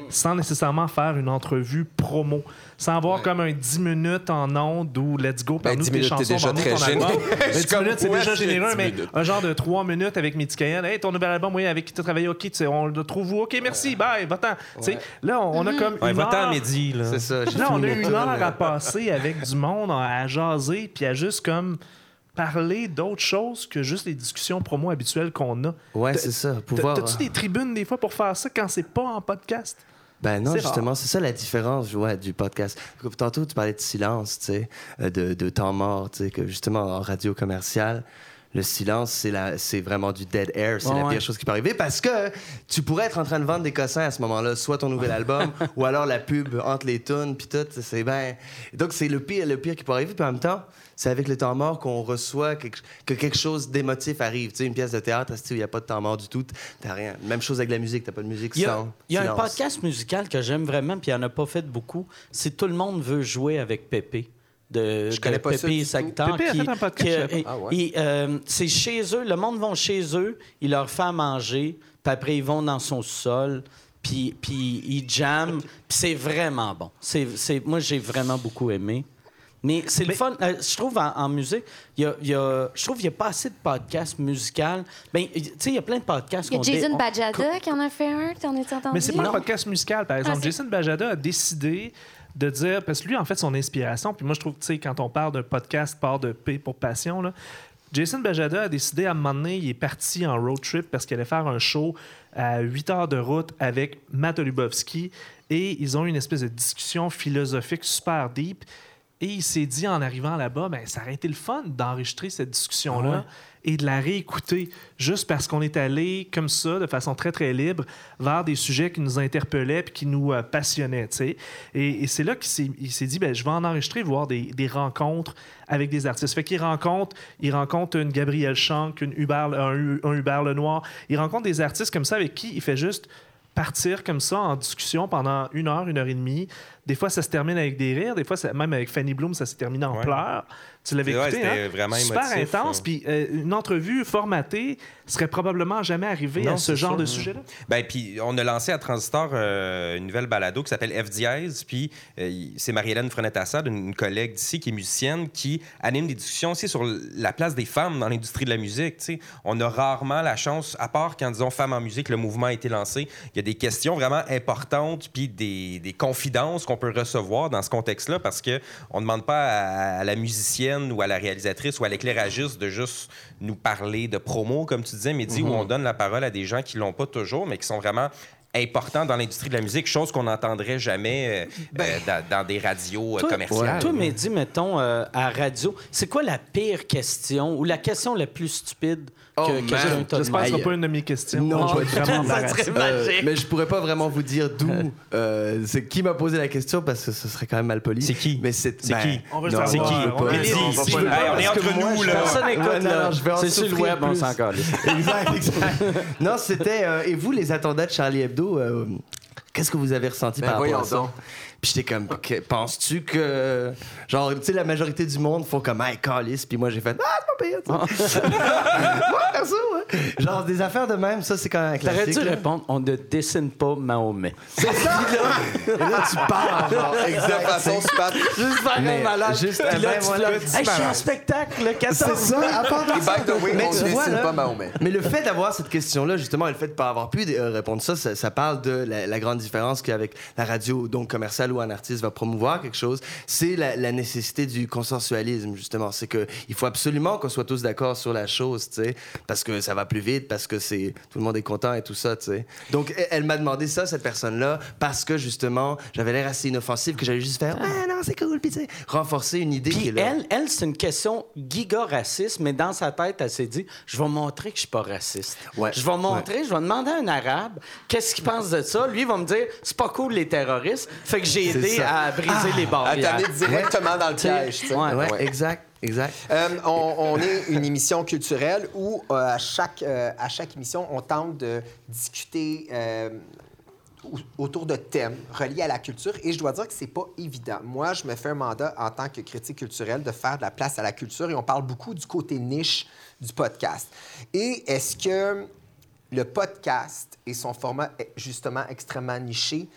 sans nécessairement faire une entrevue promo, sans avoir comme un 10 minutes en ondes où let's go, Ben, par nous 10 tes minutes, chansons, déjà très ton album. généreux. [laughs] Ben, Je suis 10 comme, minutes, c'est ouais, déjà c'est généreux, 10 mais minutes. un genre de 3 minutes avec Mythicaïenne. Hey, ton nouvel album, oui, avec qui tu as travaillé, ok, on le trouve où? Ok, merci, bye, va-t'en. Tu sais, Là, on, on a comme. Ouais, une va-t'en heure- à midi, là. C'est ça. j'ai Là, on a une heure à passer avec du monde, à à jaser, puis à juste comme parler d'autres choses que juste les discussions promo habituelles qu'on a. Ouais, c'est ça. Pouvoir. T'as-tu des tribunes des fois pour faire ça quand c'est pas en podcast? Ben non, justement, c'est ça la différence ouais, du podcast. Tantôt, tu parlais de silence, tu sais, euh, de, de temps mort, tu sais, que justement, en radio commerciale, le silence, c'est la- c'est vraiment du dead air. C'est Ouais, la ouais. pire chose qui peut arriver parce que tu pourrais être en train de vendre des cossins à ce moment-là, soit ton nouvel album [laughs] ou alors la pub entre les tunes, puis tout. C'est ben... Donc, c'est le pire, le pire qui peut arriver. Puis en même temps, c'est avec le temps mort qu'on reçoit que quelque chose d'émotif arrive. Tu sais, une pièce de théâtre, il n'y a pas de temps mort du tout, t'as rien. Même chose avec la musique, t'as pas de musique Il y a, sans il y a un podcast musical que j'aime vraiment, puis il n'y en a pas fait beaucoup. C'est Tout le monde veut jouer avec Pépé. De, Je connais de pas ça Pépé du et. Sagittaire. Pépé a qui- fait un podcast, qui, euh. Ah ouais? euh, c'est chez eux, le monde va chez eux, il leur fait à manger, puis après ils vont dans son sol, puis, puis ils jamment, puis c'est vraiment bon. C'est, c'est- moi, j'ai vraiment beaucoup aimé. Mais c'est le Mais- fun. Euh, je trouve en, en musique, il y a, il y a- je trouve qu'il n'y a pas assez de podcasts musicaux. Ben, tu sais, il y a plein de podcasts Il y a dé- Jason on- Bajada qui en a fait un, t'en as entendu? Mais c'est pas Non. un podcast musical, par exemple. Ah, c'est- Jason Bajada a décidé de dire, parce que lui, en fait, son inspiration, puis moi, je trouve, tu sais, quand on parle d'un podcast, part de P pour passion, Jason Bajada a décidé à un moment donné, il est parti en road trip parce qu'il allait faire un show à 8 heures de route avec Matt Olubowski et ils ont eu une espèce de discussion philosophique super deep. Et il s'est dit en arrivant là-bas, ben, ça aurait été le fun d'enregistrer cette discussion-là Ouais. Et de la réécouter juste parce qu'on est allé comme ça, de façon très, très libre, vers des sujets qui nous interpellaient puis qui nous euh, passionnaient. tu sais. Et, et c'est là qu'il s'est, dit, ben, je vais en enregistrer, voir des, des rencontres avec des artistes. Fait qu'il rencontre, il rencontre une Gabrielle Chanck, une Hubert, un, un Hubert Lenoir. Il rencontre des artistes comme ça avec qui il fait juste partir comme ça en discussion pendant une heure, une heure et demie. Des fois, ça se termine avec des rires. Des fois, ça- même avec Fanny Bloom, ça s'est terminé en Ouais. pleurs. Tu l'avais Ouais, écouté, c'était hein? vraiment Super émotif, intense. euh. Puis euh, une entrevue formatée serait probablement jamais arrivée Non, à ce genre sûr. de sujet-là. Ben, puis on a lancé à Transistor euh, une nouvelle balado qui s'appelle F dièse. Puis euh, c'est Marie-Hélène Frenette-Assad, une, une collègue d'ici qui est musicienne, qui anime des discussions aussi sur la place des femmes dans l'industrie de la musique. tu sais. On a rarement la chance, à part quand, disons, Femmes en musique, le mouvement a été lancé, il y a des questions vraiment importantes, puis des, des confidences qu'on peut recevoir dans ce contexte-là, parce que on ne demande pas à, à la musicienne ou à la réalisatrice ou à l'éclairagiste de juste nous parler de promo, comme tu disais, mais dit où on donne la parole à des gens qui l'ont pas toujours, mais qui sont vraiment importants dans l'industrie de la musique, chose qu'on n'entendrait jamais euh, euh, dans, dans des radios euh, Toi, commerciales. Toi, Mehdi, mettons, à radio, c'est quoi la pire question ou la question la plus stupide que Oh, quelqu'un man. t'a J'espère que ce sera pas une de mes questions. Non, je vais être vraiment ça serait Euh, magique. mais je pourrais pas vraiment vous dire d'où. euh, c'est qui m'a posé la question parce que ce serait quand même mal poli. C'est qui? Mais c'est C'est ben, qui? On veut savoir. je veux On Mehdi, savoir. si Je veux pas. Hey, on est que entre moi, nous, là. Personne n'écoute, là. non, je vais en C'est sur le web, on s'en [laughs] exact, exact. non, c'était. euh, et vous, les attendants de Charlie Hebdo, euh, qu'est-ce que vous avez ressenti Ben par rapport à ça? Puis j'étais comme, penses-tu que. Genre, tu sais, la majorité du monde font comme, hey, calice. Puis moi, j'ai fait, ah, c'est pas pire, tu. Moi, [laughs] perso, ouais. Genre, des affaires de même, ça, c'est quand même un T'aurais classique. dû répondre on ne dessine pas Mahomet. C'est ça, là. [laughs] Et là, tu parles, genre, [laughs] exact. façon super. Juste faire Mais un malade. juste Puis là, avant, tu voilà, Hey, je suis en spectacle le 14 C'est ça, à part de Et by the way, Mais on tu ne vois, dessine là, pas Mahomet. Mais le fait d'avoir cette question-là, justement, et le fait de ne pas avoir pu euh, répondre ça, ça, ça parle de la, la grande différence qu'avec la radio, donc commerciale, où un artiste va promouvoir quelque chose, c'est la, la nécessité du consensualisme, justement. C'est qu'il faut absolument qu'on soit tous d'accord sur la chose, tu sais, parce que ça va plus vite, parce que c'est tout le monde est content et tout ça, tu sais. Donc, elle, elle m'a demandé ça, cette personne-là, parce que, justement, j'avais l'air assez inoffensif, que j'allais juste faire « Ah non, c'est cool », puis tu sais, renforcer une idée qui Puis elle, elle c'est une question giga raciste, mais dans sa tête, elle s'est dit Je vais montrer que je suis pas raciste. Ouais. Je vais montrer, je vais demander à un arabe qu'est-ce qu'il pense de ça? Lui, il va me dire C'est pas cool les terroristes. Fait que j'ai aidé ça. à briser les À barrières. t'amener directement dans le piège. Ouais. Ouais, Ouais. exact, exact. Euh, on, on est une émission culturelle où, euh, à, chaque, euh, à chaque émission, on tente de discuter au- autour de thèmes reliés à la culture. Et je dois dire que c'est pas évident. Moi, je me fais un mandat en tant que critique culturel de faire de la place à la culture et on parle beaucoup du côté niche du podcast. Et est-ce que le podcast et son format est justement extrêmement niché?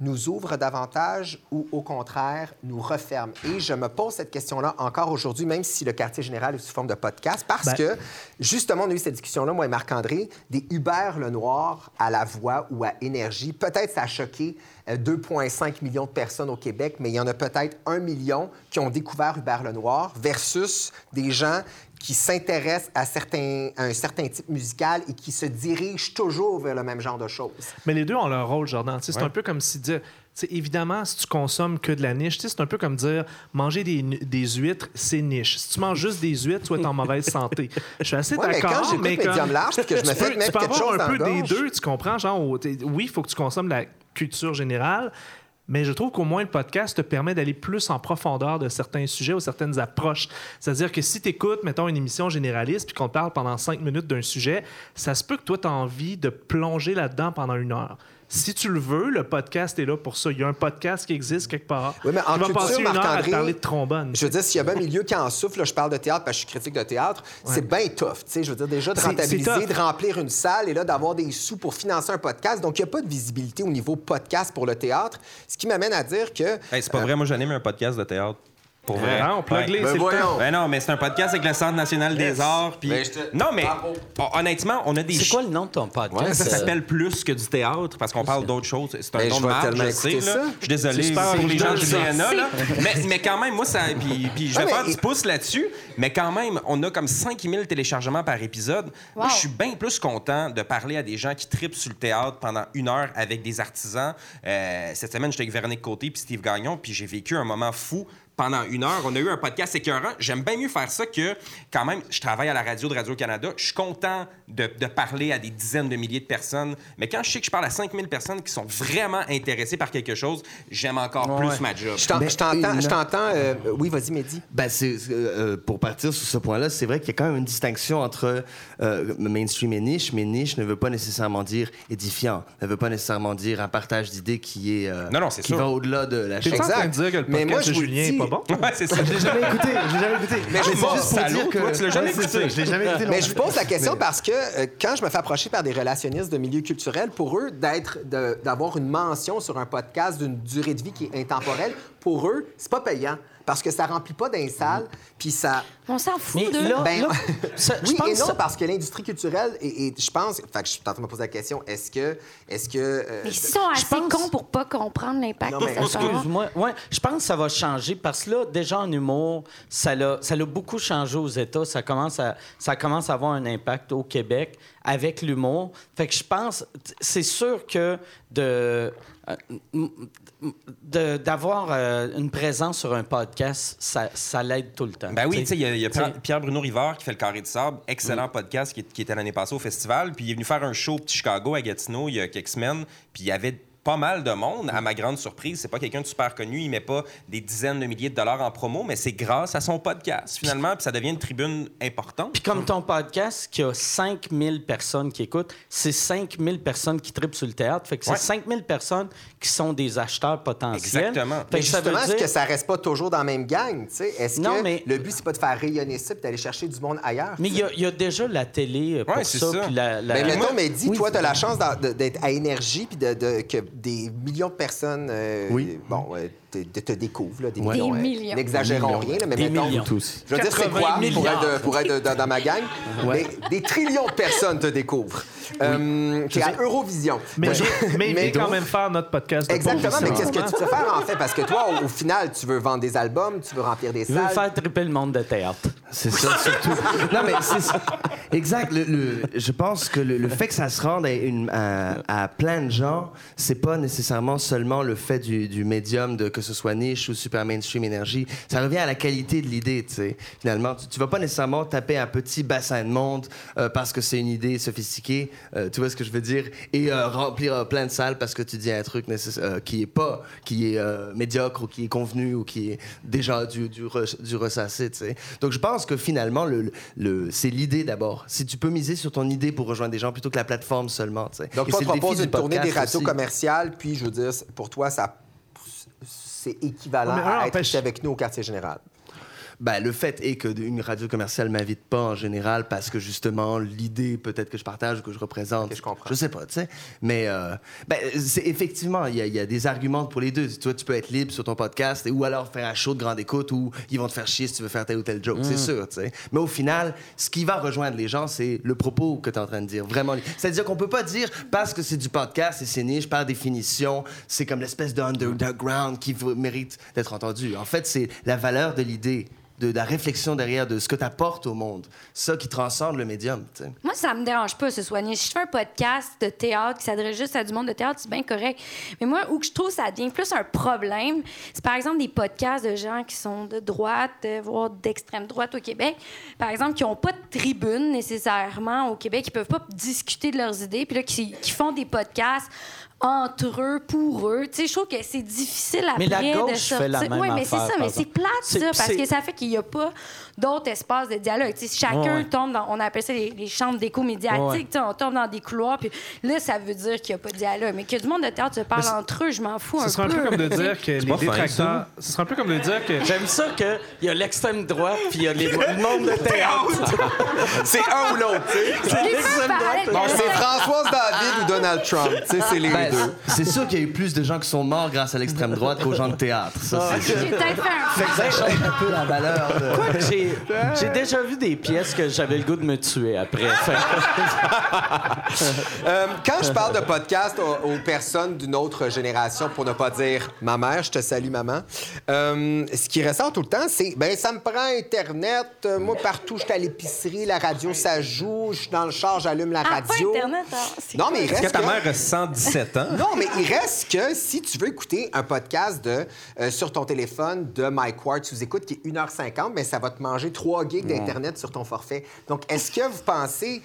Nous ouvre davantage ou au contraire nous referme? Et je me pose cette question-là encore aujourd'hui, même si le quartier général est sous forme de podcast, parce Ben- que justement, on a eu cette discussion-là, moi et Marc-André, des Hubert Lenoir à la voix ou à énergie. Peut-être ça a choqué euh, 2,5 millions de personnes au Québec, mais il y en a peut-être un million qui ont découvert Hubert Lenoir versus des gens qui s'intéressent à, certains, à un certain type musical et qui se dirigent toujours vers le même genre de choses. Mais les deux ont leur rôle, Jordan. C'est un peu comme si dire. tu sais, évidemment, si tu consommes que de la niche, c'est un peu comme dire manger des, des huîtres, c'est niche. Si tu manges juste des huîtres, tu vas être en mauvaise santé. Je suis assez Ouais, mais d'accord. quand mais comme- Médium Large que je me tu fais peux, tu peux avoir un peu des gorge. deux, tu comprends? Genre, oui, il faut que tu consommes la culture générale, mais je trouve qu'au moins le podcast te permet d'aller plus en profondeur de certains sujets ou certaines approches. C'est-à-dire que si tu écoutes, mettons, une émission généraliste puis qu'on parle pendant cinq minutes d'un sujet, ça se peut que toi, tu as envie de plonger là-dedans pendant une heure. Si tu le veux, le podcast est là pour ça. Il y a un podcast qui existe quelque part. Oui, mais en Tu vas culture, passer une heure à te Marc-André, parler de trombone. Je veux dire, s'il y a bien un milieu qui en souffle, là, je parle de théâtre parce que je suis critique de théâtre, c'est bien tough. tu sais, Je veux dire, déjà de rentabiliser, de remplir une salle et là d'avoir des sous pour financer un podcast. Donc, il n'y a pas de visibilité au niveau podcast pour le théâtre. Ce qui m'amène à dire que. Hey, c'est pas vrai, moi j'anime un podcast de théâtre. Pour vrai. Hein, on plug les, Ouais. Ben c'est le temps. Ben non, mais c'est un podcast avec le Centre national des arts. puis- Ben, te- Non, mais honnêtement, on a des. C'est quoi le nom de ton podcast? Ça Euh, s'appelle plus que du théâtre parce qu'on parle d'autres choses. C'est un Ben, nom je de marque, tellement je sais. Là. Je suis désolé pour les gens du là. [laughs] mais, mais quand même, moi, ça. Puis, puis je vais faire du pouce là-dessus. Mais quand même, on a comme 5000 téléchargements par épisode. Moi, je suis bien plus content de parler à des gens qui tripent sur le théâtre pendant une heure avec des artisans. Euh, cette semaine, j'étais avec Véronique Côté puis Steve Gagnon, puis j'ai vécu un moment fou pendant une heure. On a eu un podcast écœurant. J'aime bien mieux faire ça que, quand même, je travaille à la radio de Radio-Canada. Je suis content de, de parler à des dizaines de milliers de personnes. Mais quand je sais que je parle à 5000 personnes qui sont vraiment intéressées par quelque chose, j'aime encore Ouais. plus ma job. Je t'en- Mais je t'entends. je t'entends, euh, oui, vas-y, Mehdi. Ben, c'est, euh, pour partir sur ce point-là, c'est vrai qu'il y a quand même une distinction entre euh, mainstream et niche, mais niche ne veut pas nécessairement dire édifiant, ne veut pas nécessairement dire un partage d'idées qui est euh, Non, non, c'est qui sûr. va au-delà de la de Exact. dire que le Mais moi, je de Julien pas bon? Ouais, c'est ça. Je l'ai jamais [laughs] écouté, je l'ai jamais écouté. Mais c'est juste pour salaud, dire que toi, tu l'as jamais Ouais, c'est écouté. ça, Je l'ai jamais écouté. non Mais je vous pose la question Mais- parce que euh, quand je me fais approcher par des relationnistes de milieux culturels, pour eux, d'être, d'avoir une mention sur un podcast d'une durée de vie qui est intemporelle, pour eux, c'est pas payant parce que ça remplit pas d'un salle, puis ça. On s'en fout Mais d'eux. là, Ben, là, [laughs] ça- je oui pense et non, ça- parce que l'industrie culturelle, et, et je pense, fait que je suis en train de me poser la question, est-ce que, est-ce que, euh, Mais ils sont assez pense- cons pour pas comprendre l'impact mais ça. Excuse-moi. Ouais, je pense que ça va changer parce que là, déjà en humour, ça l'a, ça l'a beaucoup changé aux États. Ça commence, à, ça commence à avoir un impact au Québec avec l'humour. Fait que je pense, c'est sûr que de, euh, de- d'avoir euh, une présence sur un podcast, ça, ça l'aide tout le temps. Ben oui, tu sais, il y a, y Pierre-Bruno Rivard qui fait le Carré de Sable, excellent podcast qui, est- qui était l'année passée au festival. Puis il est venu faire un show au Petit Chicago à Gatineau il y a quelques semaines. Puis il y avait pas mal de monde, à ma grande surprise. C'est pas quelqu'un de super connu, il met pas des dizaines de milliers de dollars en promo, mais c'est grâce à son podcast, finalement. Puis ça devient une tribune importante. Puis comme ton podcast, qui a 5000 personnes qui écoutent, c'est 5000 personnes qui tripent sur le théâtre. Fait que c'est Ouais. 5000 personnes qui sont des acheteurs potentiels. Exactement. Fait que justement, est-ce que ça reste pas toujours dans la même gang? tu sais? Est-ce Non, que mais- le but, c'est pas de faire rayonner ça puis d'aller chercher du monde ailleurs? Mais il y, a- il y a déjà la télé euh, pour Ouais, ça. ça. puis la- la- Mais Ben, mettons, moi- mais dis, Oui. toi, tu as la chance d'être à énergie puis de, de- que des millions de personnes euh, Oui. bon, te, de- te découvrent. Là, des Ouais. millions. Des millions. N'exagérons rien, là, mais Des mettons. millions. Tous. Je veux dire, c'est 80 quoi pour être, pour être dans, dans ma gang? Ouais. Mais des trillions de personnes te découvrent. Euh, T'es à Eurovision. Mais, Euh, mais, mais- quand même faire notre podcast. de Exactement, mais qu'est-ce que tu préfères en fait? Parce que toi, au, au final, tu veux vendre des albums, tu veux remplir des Il veut salles. faire triper le monde de théâtre. C'est ça, surtout. non, mais c'est ça. Exact. Le, le- je pense que le, le fait que ça se rende à, une- à- à plein de gens, c'est pas nécessairement seulement le fait du, du médium, de que ce soit niche ou super mainstream énergie. Ça revient à la qualité de l'idée, tu sais. Finalement, tu, tu vas pas nécessairement taper un petit bassin de monde euh, parce que c'est une idée sophistiquée, euh, tu vois ce que je veux dire, et euh, remplir plein de salles parce que tu dis un truc qui est pas, qui est médiocre ou qui est convenu ou qui est déjà du, du, re- du ressassé, tu sais. Donc je pense que finalement, le, le, c'est l'idée d'abord. Si tu peux miser sur ton idée pour rejoindre des gens plutôt que la plateforme seulement, tu sais. Donc, toi, tu proposes une tournée des radios commerciales, puis je veux dire, pour toi, ça c'est équivalent Ouais, à être avec nous au quartier général. Ben, le fait est que une radio commerciale m'invite pas en général parce que justement l'idée peut-être que je partage ou que je représente, je comprends. je sais pas, tu sais. Mais euh, ben, c'est effectivement, il y, a- il y a des arguments pour les deux. Toi, tu peux être libre sur ton podcast et, ou alors faire un show de grande écoute où ils vont te faire chier si tu veux faire tel ou tel joke, c'est sûr, tu sais. Mais au final, ce qui va rejoindre les gens, c'est le propos que tu es en train de dire. Vraiment. C'est-à-dire qu'on peut pas dire parce que c'est du podcast et c'est niche, par définition, c'est comme l'espèce de underground qui mérite d'être entendu. En fait, c'est la valeur de l'idée. De, la réflexion derrière de ce que tu apportes au monde, ça qui transcende le médium. Moi, ça me dérange pas, ce soigner. Si je fais un podcast de théâtre qui s'adresse juste à du monde de théâtre, c'est bien correct. Mais moi, où je trouve ça devient plus un problème, c'est par exemple des podcasts de gens qui sont de droite, euh, voire d'extrême droite au Québec. Par exemple, qui n'ont pas de tribune nécessairement au Québec, qui peuvent pas discuter de leurs idées, puis là, qui font des podcasts entre eux, pour eux. Tu sais, je trouve que c'est difficile après Mais la de sortir. fait la même Oui, mais c'est ça, mais c'est plate, ça, parce que ça fait qu'il n'y a pas d'autres espaces de dialogue. Tu sais, chacun Ouais, tombe dans, on appelle ça les, les chambres d'écho médiatique, Ouais, ouais. tu sais, on tombe dans des couloirs, puis là, ça veut dire qu'il n'y a pas de dialogue. Mais que du monde de théâtre se parle entre eux, je m'en fous un Ce serait un peu comme de dire que les détracteurs. Ce serait un peu comme de dire que. [laughs] J'aime ça qu'il y a l'extrême droite puis il y a les, le monde de théâtre. C'est un ou l'autre, tu sais. C'est l'extrême droite. c'est Françoise David ou Donald Trump. Tu sais, c'est les C'est sûr qu'il y a eu plus de gens qui sont morts grâce à l'extrême droite qu'aux gens de théâtre. Ça, c'est sûr. J'ai peut-être fait un Fait que ça change un peu la valeur. de- Quoi que j'ai, j'ai déjà vu des pièces que j'avais le goût de me tuer après. Fait [laughs] que- Euh, quand je parle de podcast aux, aux personnes d'une autre génération, pour ne pas dire ma mère, je te salue maman, euh, ce qui ressort tout le temps, c'est ben ça me prend Internet. euh, moi, partout, je suis à l'épicerie, la radio, ça joue. Je suis dans le char, j'allume la Ah, pas radio. Internet, hein, c'est Non, mais il Est-ce que reste ta que- mère a 117 Non, mais il reste que si tu veux écouter un podcast de, euh, sur ton téléphone de Mike Ward sous écoute qui est 1h50, mais ça va te manger 3 gigs d'Internet sur ton forfait. Donc, est-ce que vous pensez.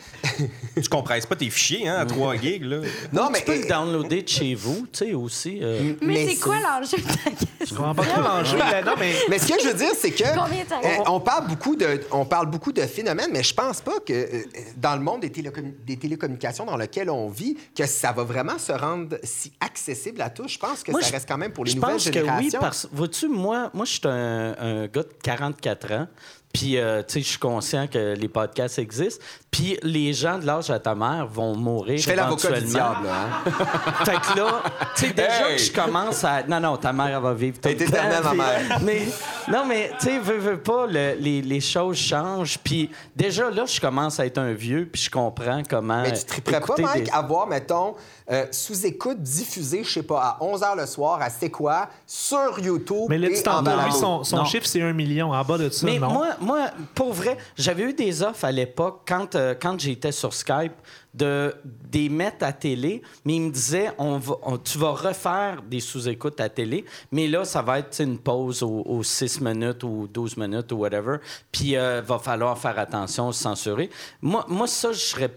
Tu compresses pas tes fichiers hein, à 3 gigs, là. non, tu peux le downloader de chez vous, tu sais, aussi. euh. Mais, Mais c'est quoi l'enjeu de ta question? Je comprends pas trop l'enjeu. mais non, mais. Mais ce que je veux dire, c'est que euh, on parle beaucoup de, on parle beaucoup de phénomènes, mais je pense pas que euh, dans le monde des, télécom- des télécommunications dans lequel on vit, que ça va vraiment se rendre si accessible à tous. Je pense que Moi, ça je- reste quand même pour les je nouvelles pense générations. que oui, parce vois-tu, moi, moi je suis un, un gars de 44 ans. Puis, euh, tu sais, je suis conscient que les podcasts existent. Puis, les gens de l'âge à ta mère vont mourir Je fais l'avocat du diable, hein? [laughs] Fait que là, tu sais, déjà Hey! que je commence à. Non, non, ta mère, elle va vivre est éternelle, ma mère. [laughs] Mais, non, mais, tu sais, veux, veux pas, le- les, les choses changent. Puis, déjà, là, je commence à être un vieux, puis je comprends comment. Mais tu triperais pas, Mike, des- à voir, mettons, euh, sous-écoute diffusée, je sais pas, à 11 h le soir, à C'est quoi, sur YouTube. Mais là, tu en t'entends, lui, son, chiffre, c'est un million. En bas de ça, Mais non? moi, moi, pour vrai, j'avais eu des offres à l'époque quand, euh, quand j'étais sur Skype de des mettre à télé, mais ils me disaient on va, on- tu vas refaire des sous-écoutes à télé, mais là ça va être une pause aux, aux 6 minutes ou 12 minutes ou whatever, puis euh, va falloir faire attention, se censurer. Moi, moi ça je serais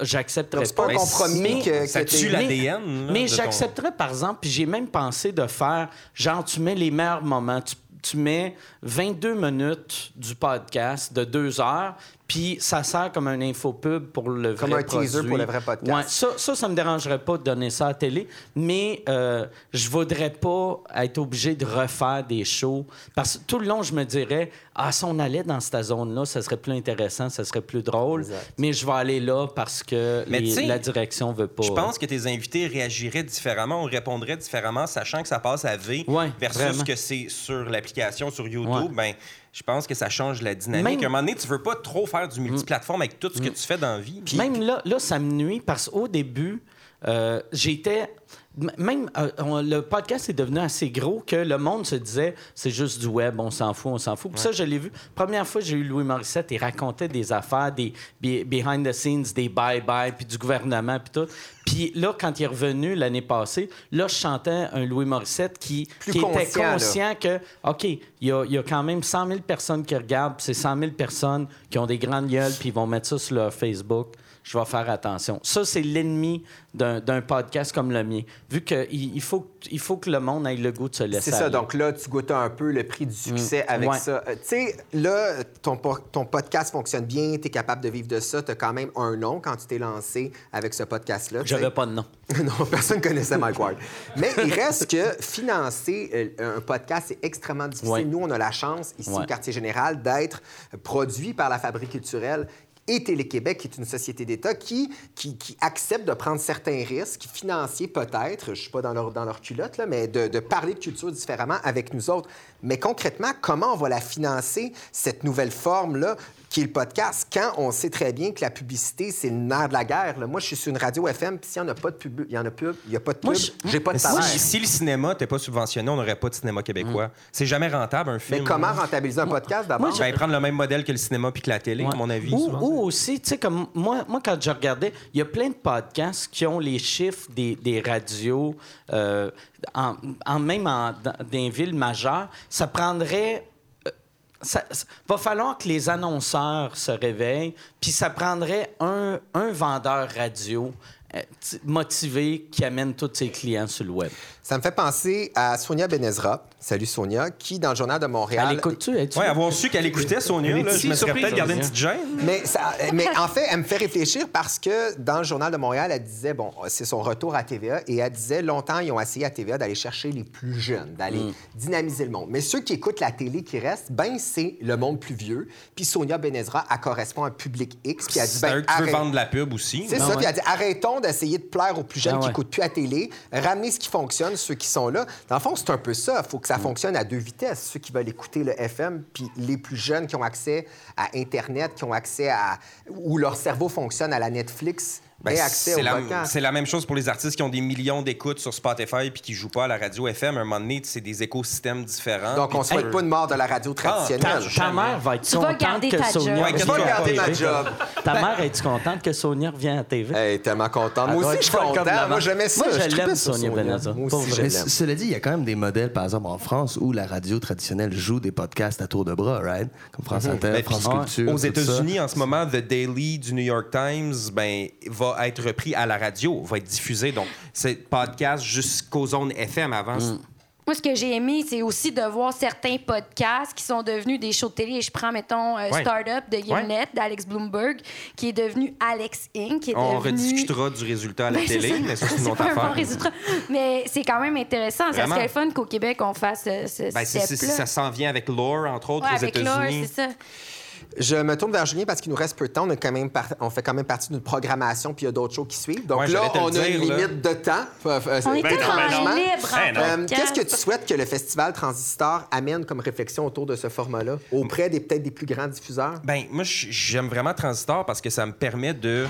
j'accepterais c'est pas un pas. compromis Mais- que, ça que tue mais- l'ADN, Mais ton- j'accepterais, par exemple, puis j'ai même pensé de faire, genre, tu mets les meilleurs moments. Tu, tu mets 22 minutes du podcast de deux heures, puis ça sert comme un infopub pour le vrai Comme un teaser pour le vrai podcast. Ouais, ça, ça, ça me dérangerait pas de donner ça à la télé, mais euh, je voudrais pas être obligé de refaire des shows. Parce que tout le long, je me dirais, ah, si on allait dans cette zone-là, ça serait plus intéressant, ça serait plus drôle, Exact. mais je vais aller là parce que les- la direction veut pas. Je pense que tes invités réagiraient différemment, on répondrait différemment, sachant que ça passe à V Ouais, versus vraiment. que c'est sur l'application, sur YouTube. Ouais. Ben, je pense que ça change la dynamique. Même- Mm. À un moment donné, tu veux pas trop faire du multiplateforme avec tout ce que tu fais dans la vie. Puis même là, là, ça me nuit parce qu'au début, euh, j'étais. Même euh, on- le podcast est devenu assez gros que le monde se disait c'est juste du web, on s'en fout, on s'en fout. Puis ça, je l'ai vu. Première fois, j'ai eu Louis Morissette, il racontait des affaires, des be- behind the scenes, des bye-bye, puis du gouvernement, puis tout. Puis là, quand il est revenu l'année passée, là, je chantais un Louis Morissette qui, était conscient, là. que, OK, il y a, il y a quand même 100 000 personnes qui regardent, puis c'est 100 000 personnes qui ont des grandes gueules, puis ils vont mettre ça sur leur Facebook. Je vais faire attention. Ça, c'est l'ennemi d'un podcast comme le mien. Vu qu'il il faut, il faut que le monde ait le goût de se laisser C'est ça. aller. Donc là, tu goûtes un peu le prix du succès Mm. avec Ouais. ça. Euh, tu sais, là, ton, ton podcast fonctionne bien, tu es capable de vivre de ça. Tu as quand même un nom quand tu t'es lancé avec ce podcast-là. J'avais pas de nom. [laughs] non, personne connaissait Mike Ward. Mais il reste que financer euh, un podcast, c'est extrêmement difficile. Ouais. Nous, on a la chance, ici Ouais. au Quartier Général, d'être produit par la Fabrique culturelle et Télé-Québec, qui est une société d'État qui, accepte de prendre certains risques financiers, peut-être, je ne suis pas dans leur, dans culotte, là, mais de, de parler de culture différemment avec nous autres. Mais concrètement, comment on va la financer, cette nouvelle forme-là, qui est le podcast, quand on sait très bien que la publicité, c'est le nerf de la guerre. là. Moi, je suis sur une radio FM, puis s'il n'y en a pas de pub, il y en a pub, il n'y a pas de pub, je- j'ai pas de Si, salaire. si le cinéma n'était pas subventionné, on n'aurait pas de cinéma québécois. C'est jamais rentable, un film. Mais comment rentabiliser un podcast d'abord? moi, Ben, prendre le même modèle que le cinéma puis que la télé, Ouais. à mon avis. Ou, ou aussi, tu sais, comme moi, moi, quand je regardais, il y a plein de podcasts qui ont les chiffres des, des radios, euh, en, en- même en, dans des villes majeures. Ça prendrait. Ça, ça- va falloir que les annonceurs se réveillent, puis ça prendrait un, vendeur radio euh, motivé qui amène tous ses clients sur le web. Ça me fait penser à Sonia Benezra. Salut Sonia, qui, dans le Journal de Montréal. Elle écoute-tu? Ouais, avoir su qu'elle écoutait Sonia, là, je me serais peut-être gardé une petite gêne. Mais, ça- mais en fait, elle me fait réfléchir parce que dans le Journal de Montréal, elle disait, bon, c'est son retour à TVA, et elle disait, longtemps, ils ont essayé à TVA d'aller chercher les plus jeunes, d'aller Mm. dynamiser le monde. Mais ceux qui écoutent la télé qui restent, ben, c'est le monde plus vieux. Puis Sonia Benezra, elle correspond à un public X, puis elle dit, C'est ben, eux qui veut arrête- vendre de la pub aussi. C'est Ah ça, ouais. puis elle dit arrêtons d'essayer de plaire aux plus jeunes Ah qui ouais. n'écoutent plus à télé, ramener ce qui fonctionne, ceux qui sont là. Dans le fond, c'est un peu ça. Il faut que ça fonctionne à deux vitesses. Ceux qui veulent écouter le FM, puis les plus jeunes qui ont accès à Internet, qui ont accès à. où leur cerveau fonctionne à la Netflix, Ben, c'est au la, podcast. c'est la même chose pour les artistes qui ont des millions d'écoutes sur Spotify puis qui jouent pas à la radio FM. À un moment donné, c'est des écosystèmes différents. Donc, on ne souhaite pas une mort de la radio Ta, traditionnelle. ta mère va être Tu contente garder que ta Sonia. Ouais, Je qu'est-ce garder que ma tu job. Ta mère, es-tu contente que Sonia revienne à TV? Elle est tellement contente. Moi aussi, je suis content. Moi, j'aimais ça. Moi, je tripais l'aime, Sonia Benazza. Je cela dit, il y a quand même des modèles, par exemple en France, où la radio traditionnelle joue des podcasts à tour de bras, right? Comme France Inter, Ben, France Culture. Aux. États-Unis, en ce moment, The Daily du New York Times ben, va être repris à la radio, va être diffusé. Donc, c'est podcast jusqu'aux zones FM avant. Moi, ce que j'ai aimé, c'est aussi de voir certains podcasts qui sont devenus des shows de télé. Et je prends, mettons, euh, Ouais. Startup de Gimlet, d'Alex Bloomberg, qui est devenu Alex Inc., qui est On devenu... rediscutera du résultat à la [laughs] Ben, télé, ça. mais ça, c'est une [laughs] autre pas un bon affaire. Mais c'est quand même intéressant. Ça Vraiment. serait le fun qu'au Québec, on fasse ce Ben, ça s'en vient avec Lore, entre autres, Ouais, aux avec Laure, États-Unis. c'est ça. Je me tourne vers Julien parce qu'il nous reste peu de temps. On, a quand même par- on fait quand même partie d'une programmation, puis il y a d'autres shows qui suivent. Donc Ouais, là, on a une là. limite de temps. Euh, On est ben, normalement. libre en Euh. Qu'est-ce que tu souhaites que le festival Transistor amène comme réflexion autour de ce format-là, auprès des peut-être des plus grands diffuseurs? Ben, moi, j'aime vraiment Transistor parce que ça me permet de euh,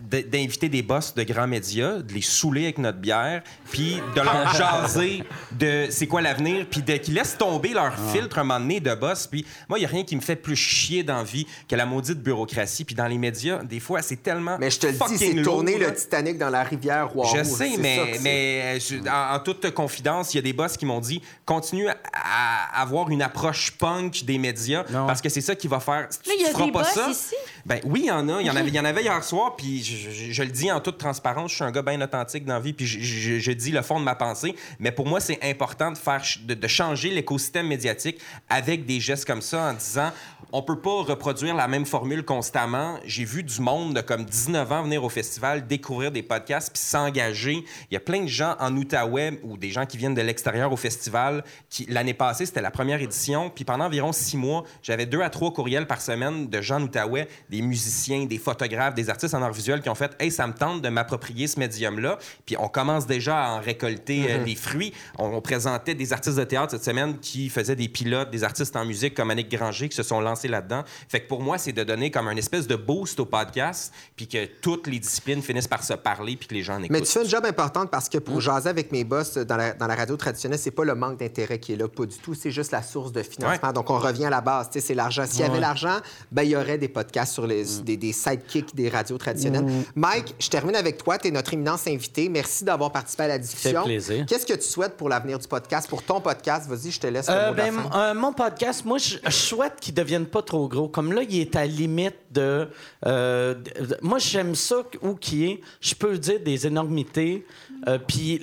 d'inviter des boss de grands médias, de les saouler avec notre bière, puis de leur [laughs] jaser de c'est quoi l'avenir, puis de- qu'ils laissent tomber leur Ah. filtre un moment donné de boss. Puis moi, il n'y a rien qui me fait plus chier dans la vie que la maudite bureaucratie. Puis dans les médias, des fois, c'est tellement. Mais je te le dis, c'est tourner le Titanic dans la rivière Rouen. Je sais, mais, mais euh, je- en, en toute confidence, il y a des boss qui m'ont dit continue à, à avoir une approche punk des médias Non. parce que c'est ça qui va faire. Là, il y a des pas boss ça, ici? Ben oui, il y en a. Il y en avait, hier soir, puis je, le dis en toute transparence, je suis un gars bien authentique dans la vie, puis je, dis le fond de ma pensée. Mais pour moi, c'est important de faire, de, de changer l'écosystème médiatique avec des gestes comme ça en disant on peut pas reproduire la même formule constamment. J'ai vu du monde de comme 19 ans venir au festival, découvrir des podcasts, puis s'engager. Il y a plein de gens en Outaouais ou des gens qui viennent de l'extérieur au festival. Qui l'année passée, c'était la première édition, puis pendant environ six mois, j'avais deux à trois courriels par semaine de gens en Outaouais, des musiciens, des photographes, des artistes en art visuel qui ont fait Hey, ça me tente de m'approprier ce médium-là. Puis on commence déjà à en récolter euh, les fruits. On, on présentait des artistes de théâtre cette semaine qui faisaient des pilotes, des artistes en musique comme Annick Granger qui se sont lancés là-dedans. Fait que pour moi, c'est de donner comme un espèce de boost au podcast, puis que toutes les disciplines finissent par se parler, puis que les gens en écoutent. Mais tu fais une job importante parce que pour jaser avec mes boss dans la, dans la radio traditionnelle, c'est pas le manque d'intérêt qui est là, pas du tout. C'est juste la source de financement. Ouais. Donc, on revient à la base. Tu sais, C'est l'argent. S'il y avait Ouais. l'argent, ben, il y aurait des podcasts sur les, des, des sidekicks des radios traditionnelles. Mike, je termine avec toi. Tu es notre éminence invité. Merci d'avoir participé à la discussion. plaisir. Qu'est-ce que tu souhaites pour l'avenir du podcast, pour ton podcast? Vas-y, je te laisse le Euh, mot de la ben, fin. euh, mon podcast, moi, je, je souhaite qu'il devienne pas trop gros. Comme là, il est à la limite de. euh, moi, j'aime ça où qui est. Je peux dire des énormités, euh, puis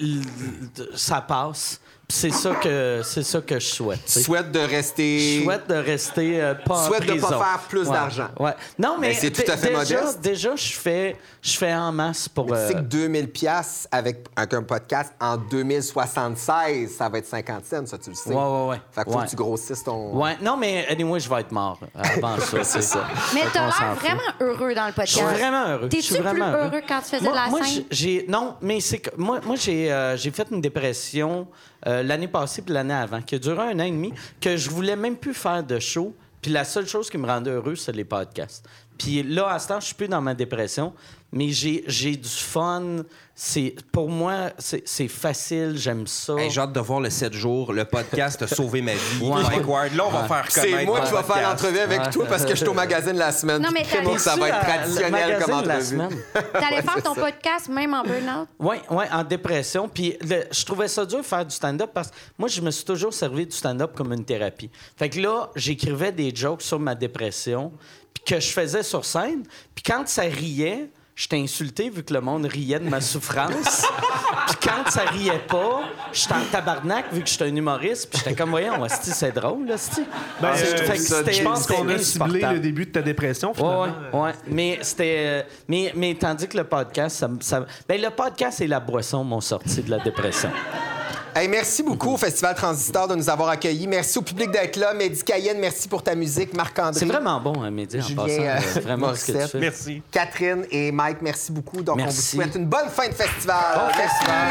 ça passe. C'est ça que c'est ça que je souhaite. tu sais. Souhaite de rester... Je souhaite de rester euh, pas Souhaite en de pas faire plus Ouais, d'argent. Ouais. Non, mais Ben, c'est tout à fait déjà, modeste. Déjà, je fais, je fais en masse pour. Tu sais euh, que 2000 pièces avec, avec un podcast en 2076, ça va être 50 cents, ça, tu le sais. Ouais, ouais, ouais. Fait faut Ouais. que tu grossisses ton... Ouais, non, mais anyway, je vais être mort avant ça. [laughs] c'est ça. Mais t'as l'air vraiment heureux dans le Je podcast. suis vraiment heureux. Je T'es-tu plus heureux quand tu faisais moi, de la moi, scène? j'ai non, mais c'est que moi, moi j'ai euh, j'ai fait une dépression euh, l'année passée puis l'année avant qui a duré un an et demi que je voulais même plus faire de show. Puis la seule chose qui me rendait heureux, c'est les podcasts. Puis là, à ce temps, je suis plus dans ma dépression, mais j'ai j'ai du fun. C'est pour moi, c'est c'est facile. J'aime ça. Hey, J'ai hâte de voir le 7 jours. Le podcast [laughs] a sauvé ma vie. Ouais. Mike Ward, là, on va faire connaître C'est moi qui vais faire l'entrevue avec toi parce que je suis au magazine la semaine. Non, mais t'as- ça va être traditionnel comme entrevue. semaine? [laughs] T'allais faire ton podcast même en burn-out? Oui, ouais, en dépression. Puis le- je trouvais ça dur de faire du stand-up parce que moi, je me suis toujours servi du stand-up comme une thérapie. Fait que là, j'écrivais des jokes sur ma dépression, puis que je faisais sur scène. Puis quand ça riait, j'étais insulté vu que le monde riait de ma souffrance. [laughs] puis quand ça riait pas, j'étais en tabarnak vu que j'étais un humoriste. Puis j'étais comme, voyons, hostie, c'est drôle, hostie. Ben, euh, je pense qu'on a ciblé le début de ta dépression, Ouais, finalement. ouais, ouais. Mais c'était. euh, mais, mais tandis que le podcast, ça, ben, le podcast et la boisson m'ont sorti de la dépression. Hey, merci beaucoup au Festival Transistor de nous avoir accueillis. Merci au public d'être là. Mehdi Cayenne, merci pour ta musique. Marc-André. C'est vraiment bon, hein, Mehdi, en Julien, passant. euh, euh, vraiment ce que tu Morissette. fais. Merci. Catherine et Mike, merci beaucoup. Donc, on vous Merci. souhaite une bonne fin de festival. Bon Merci. festival.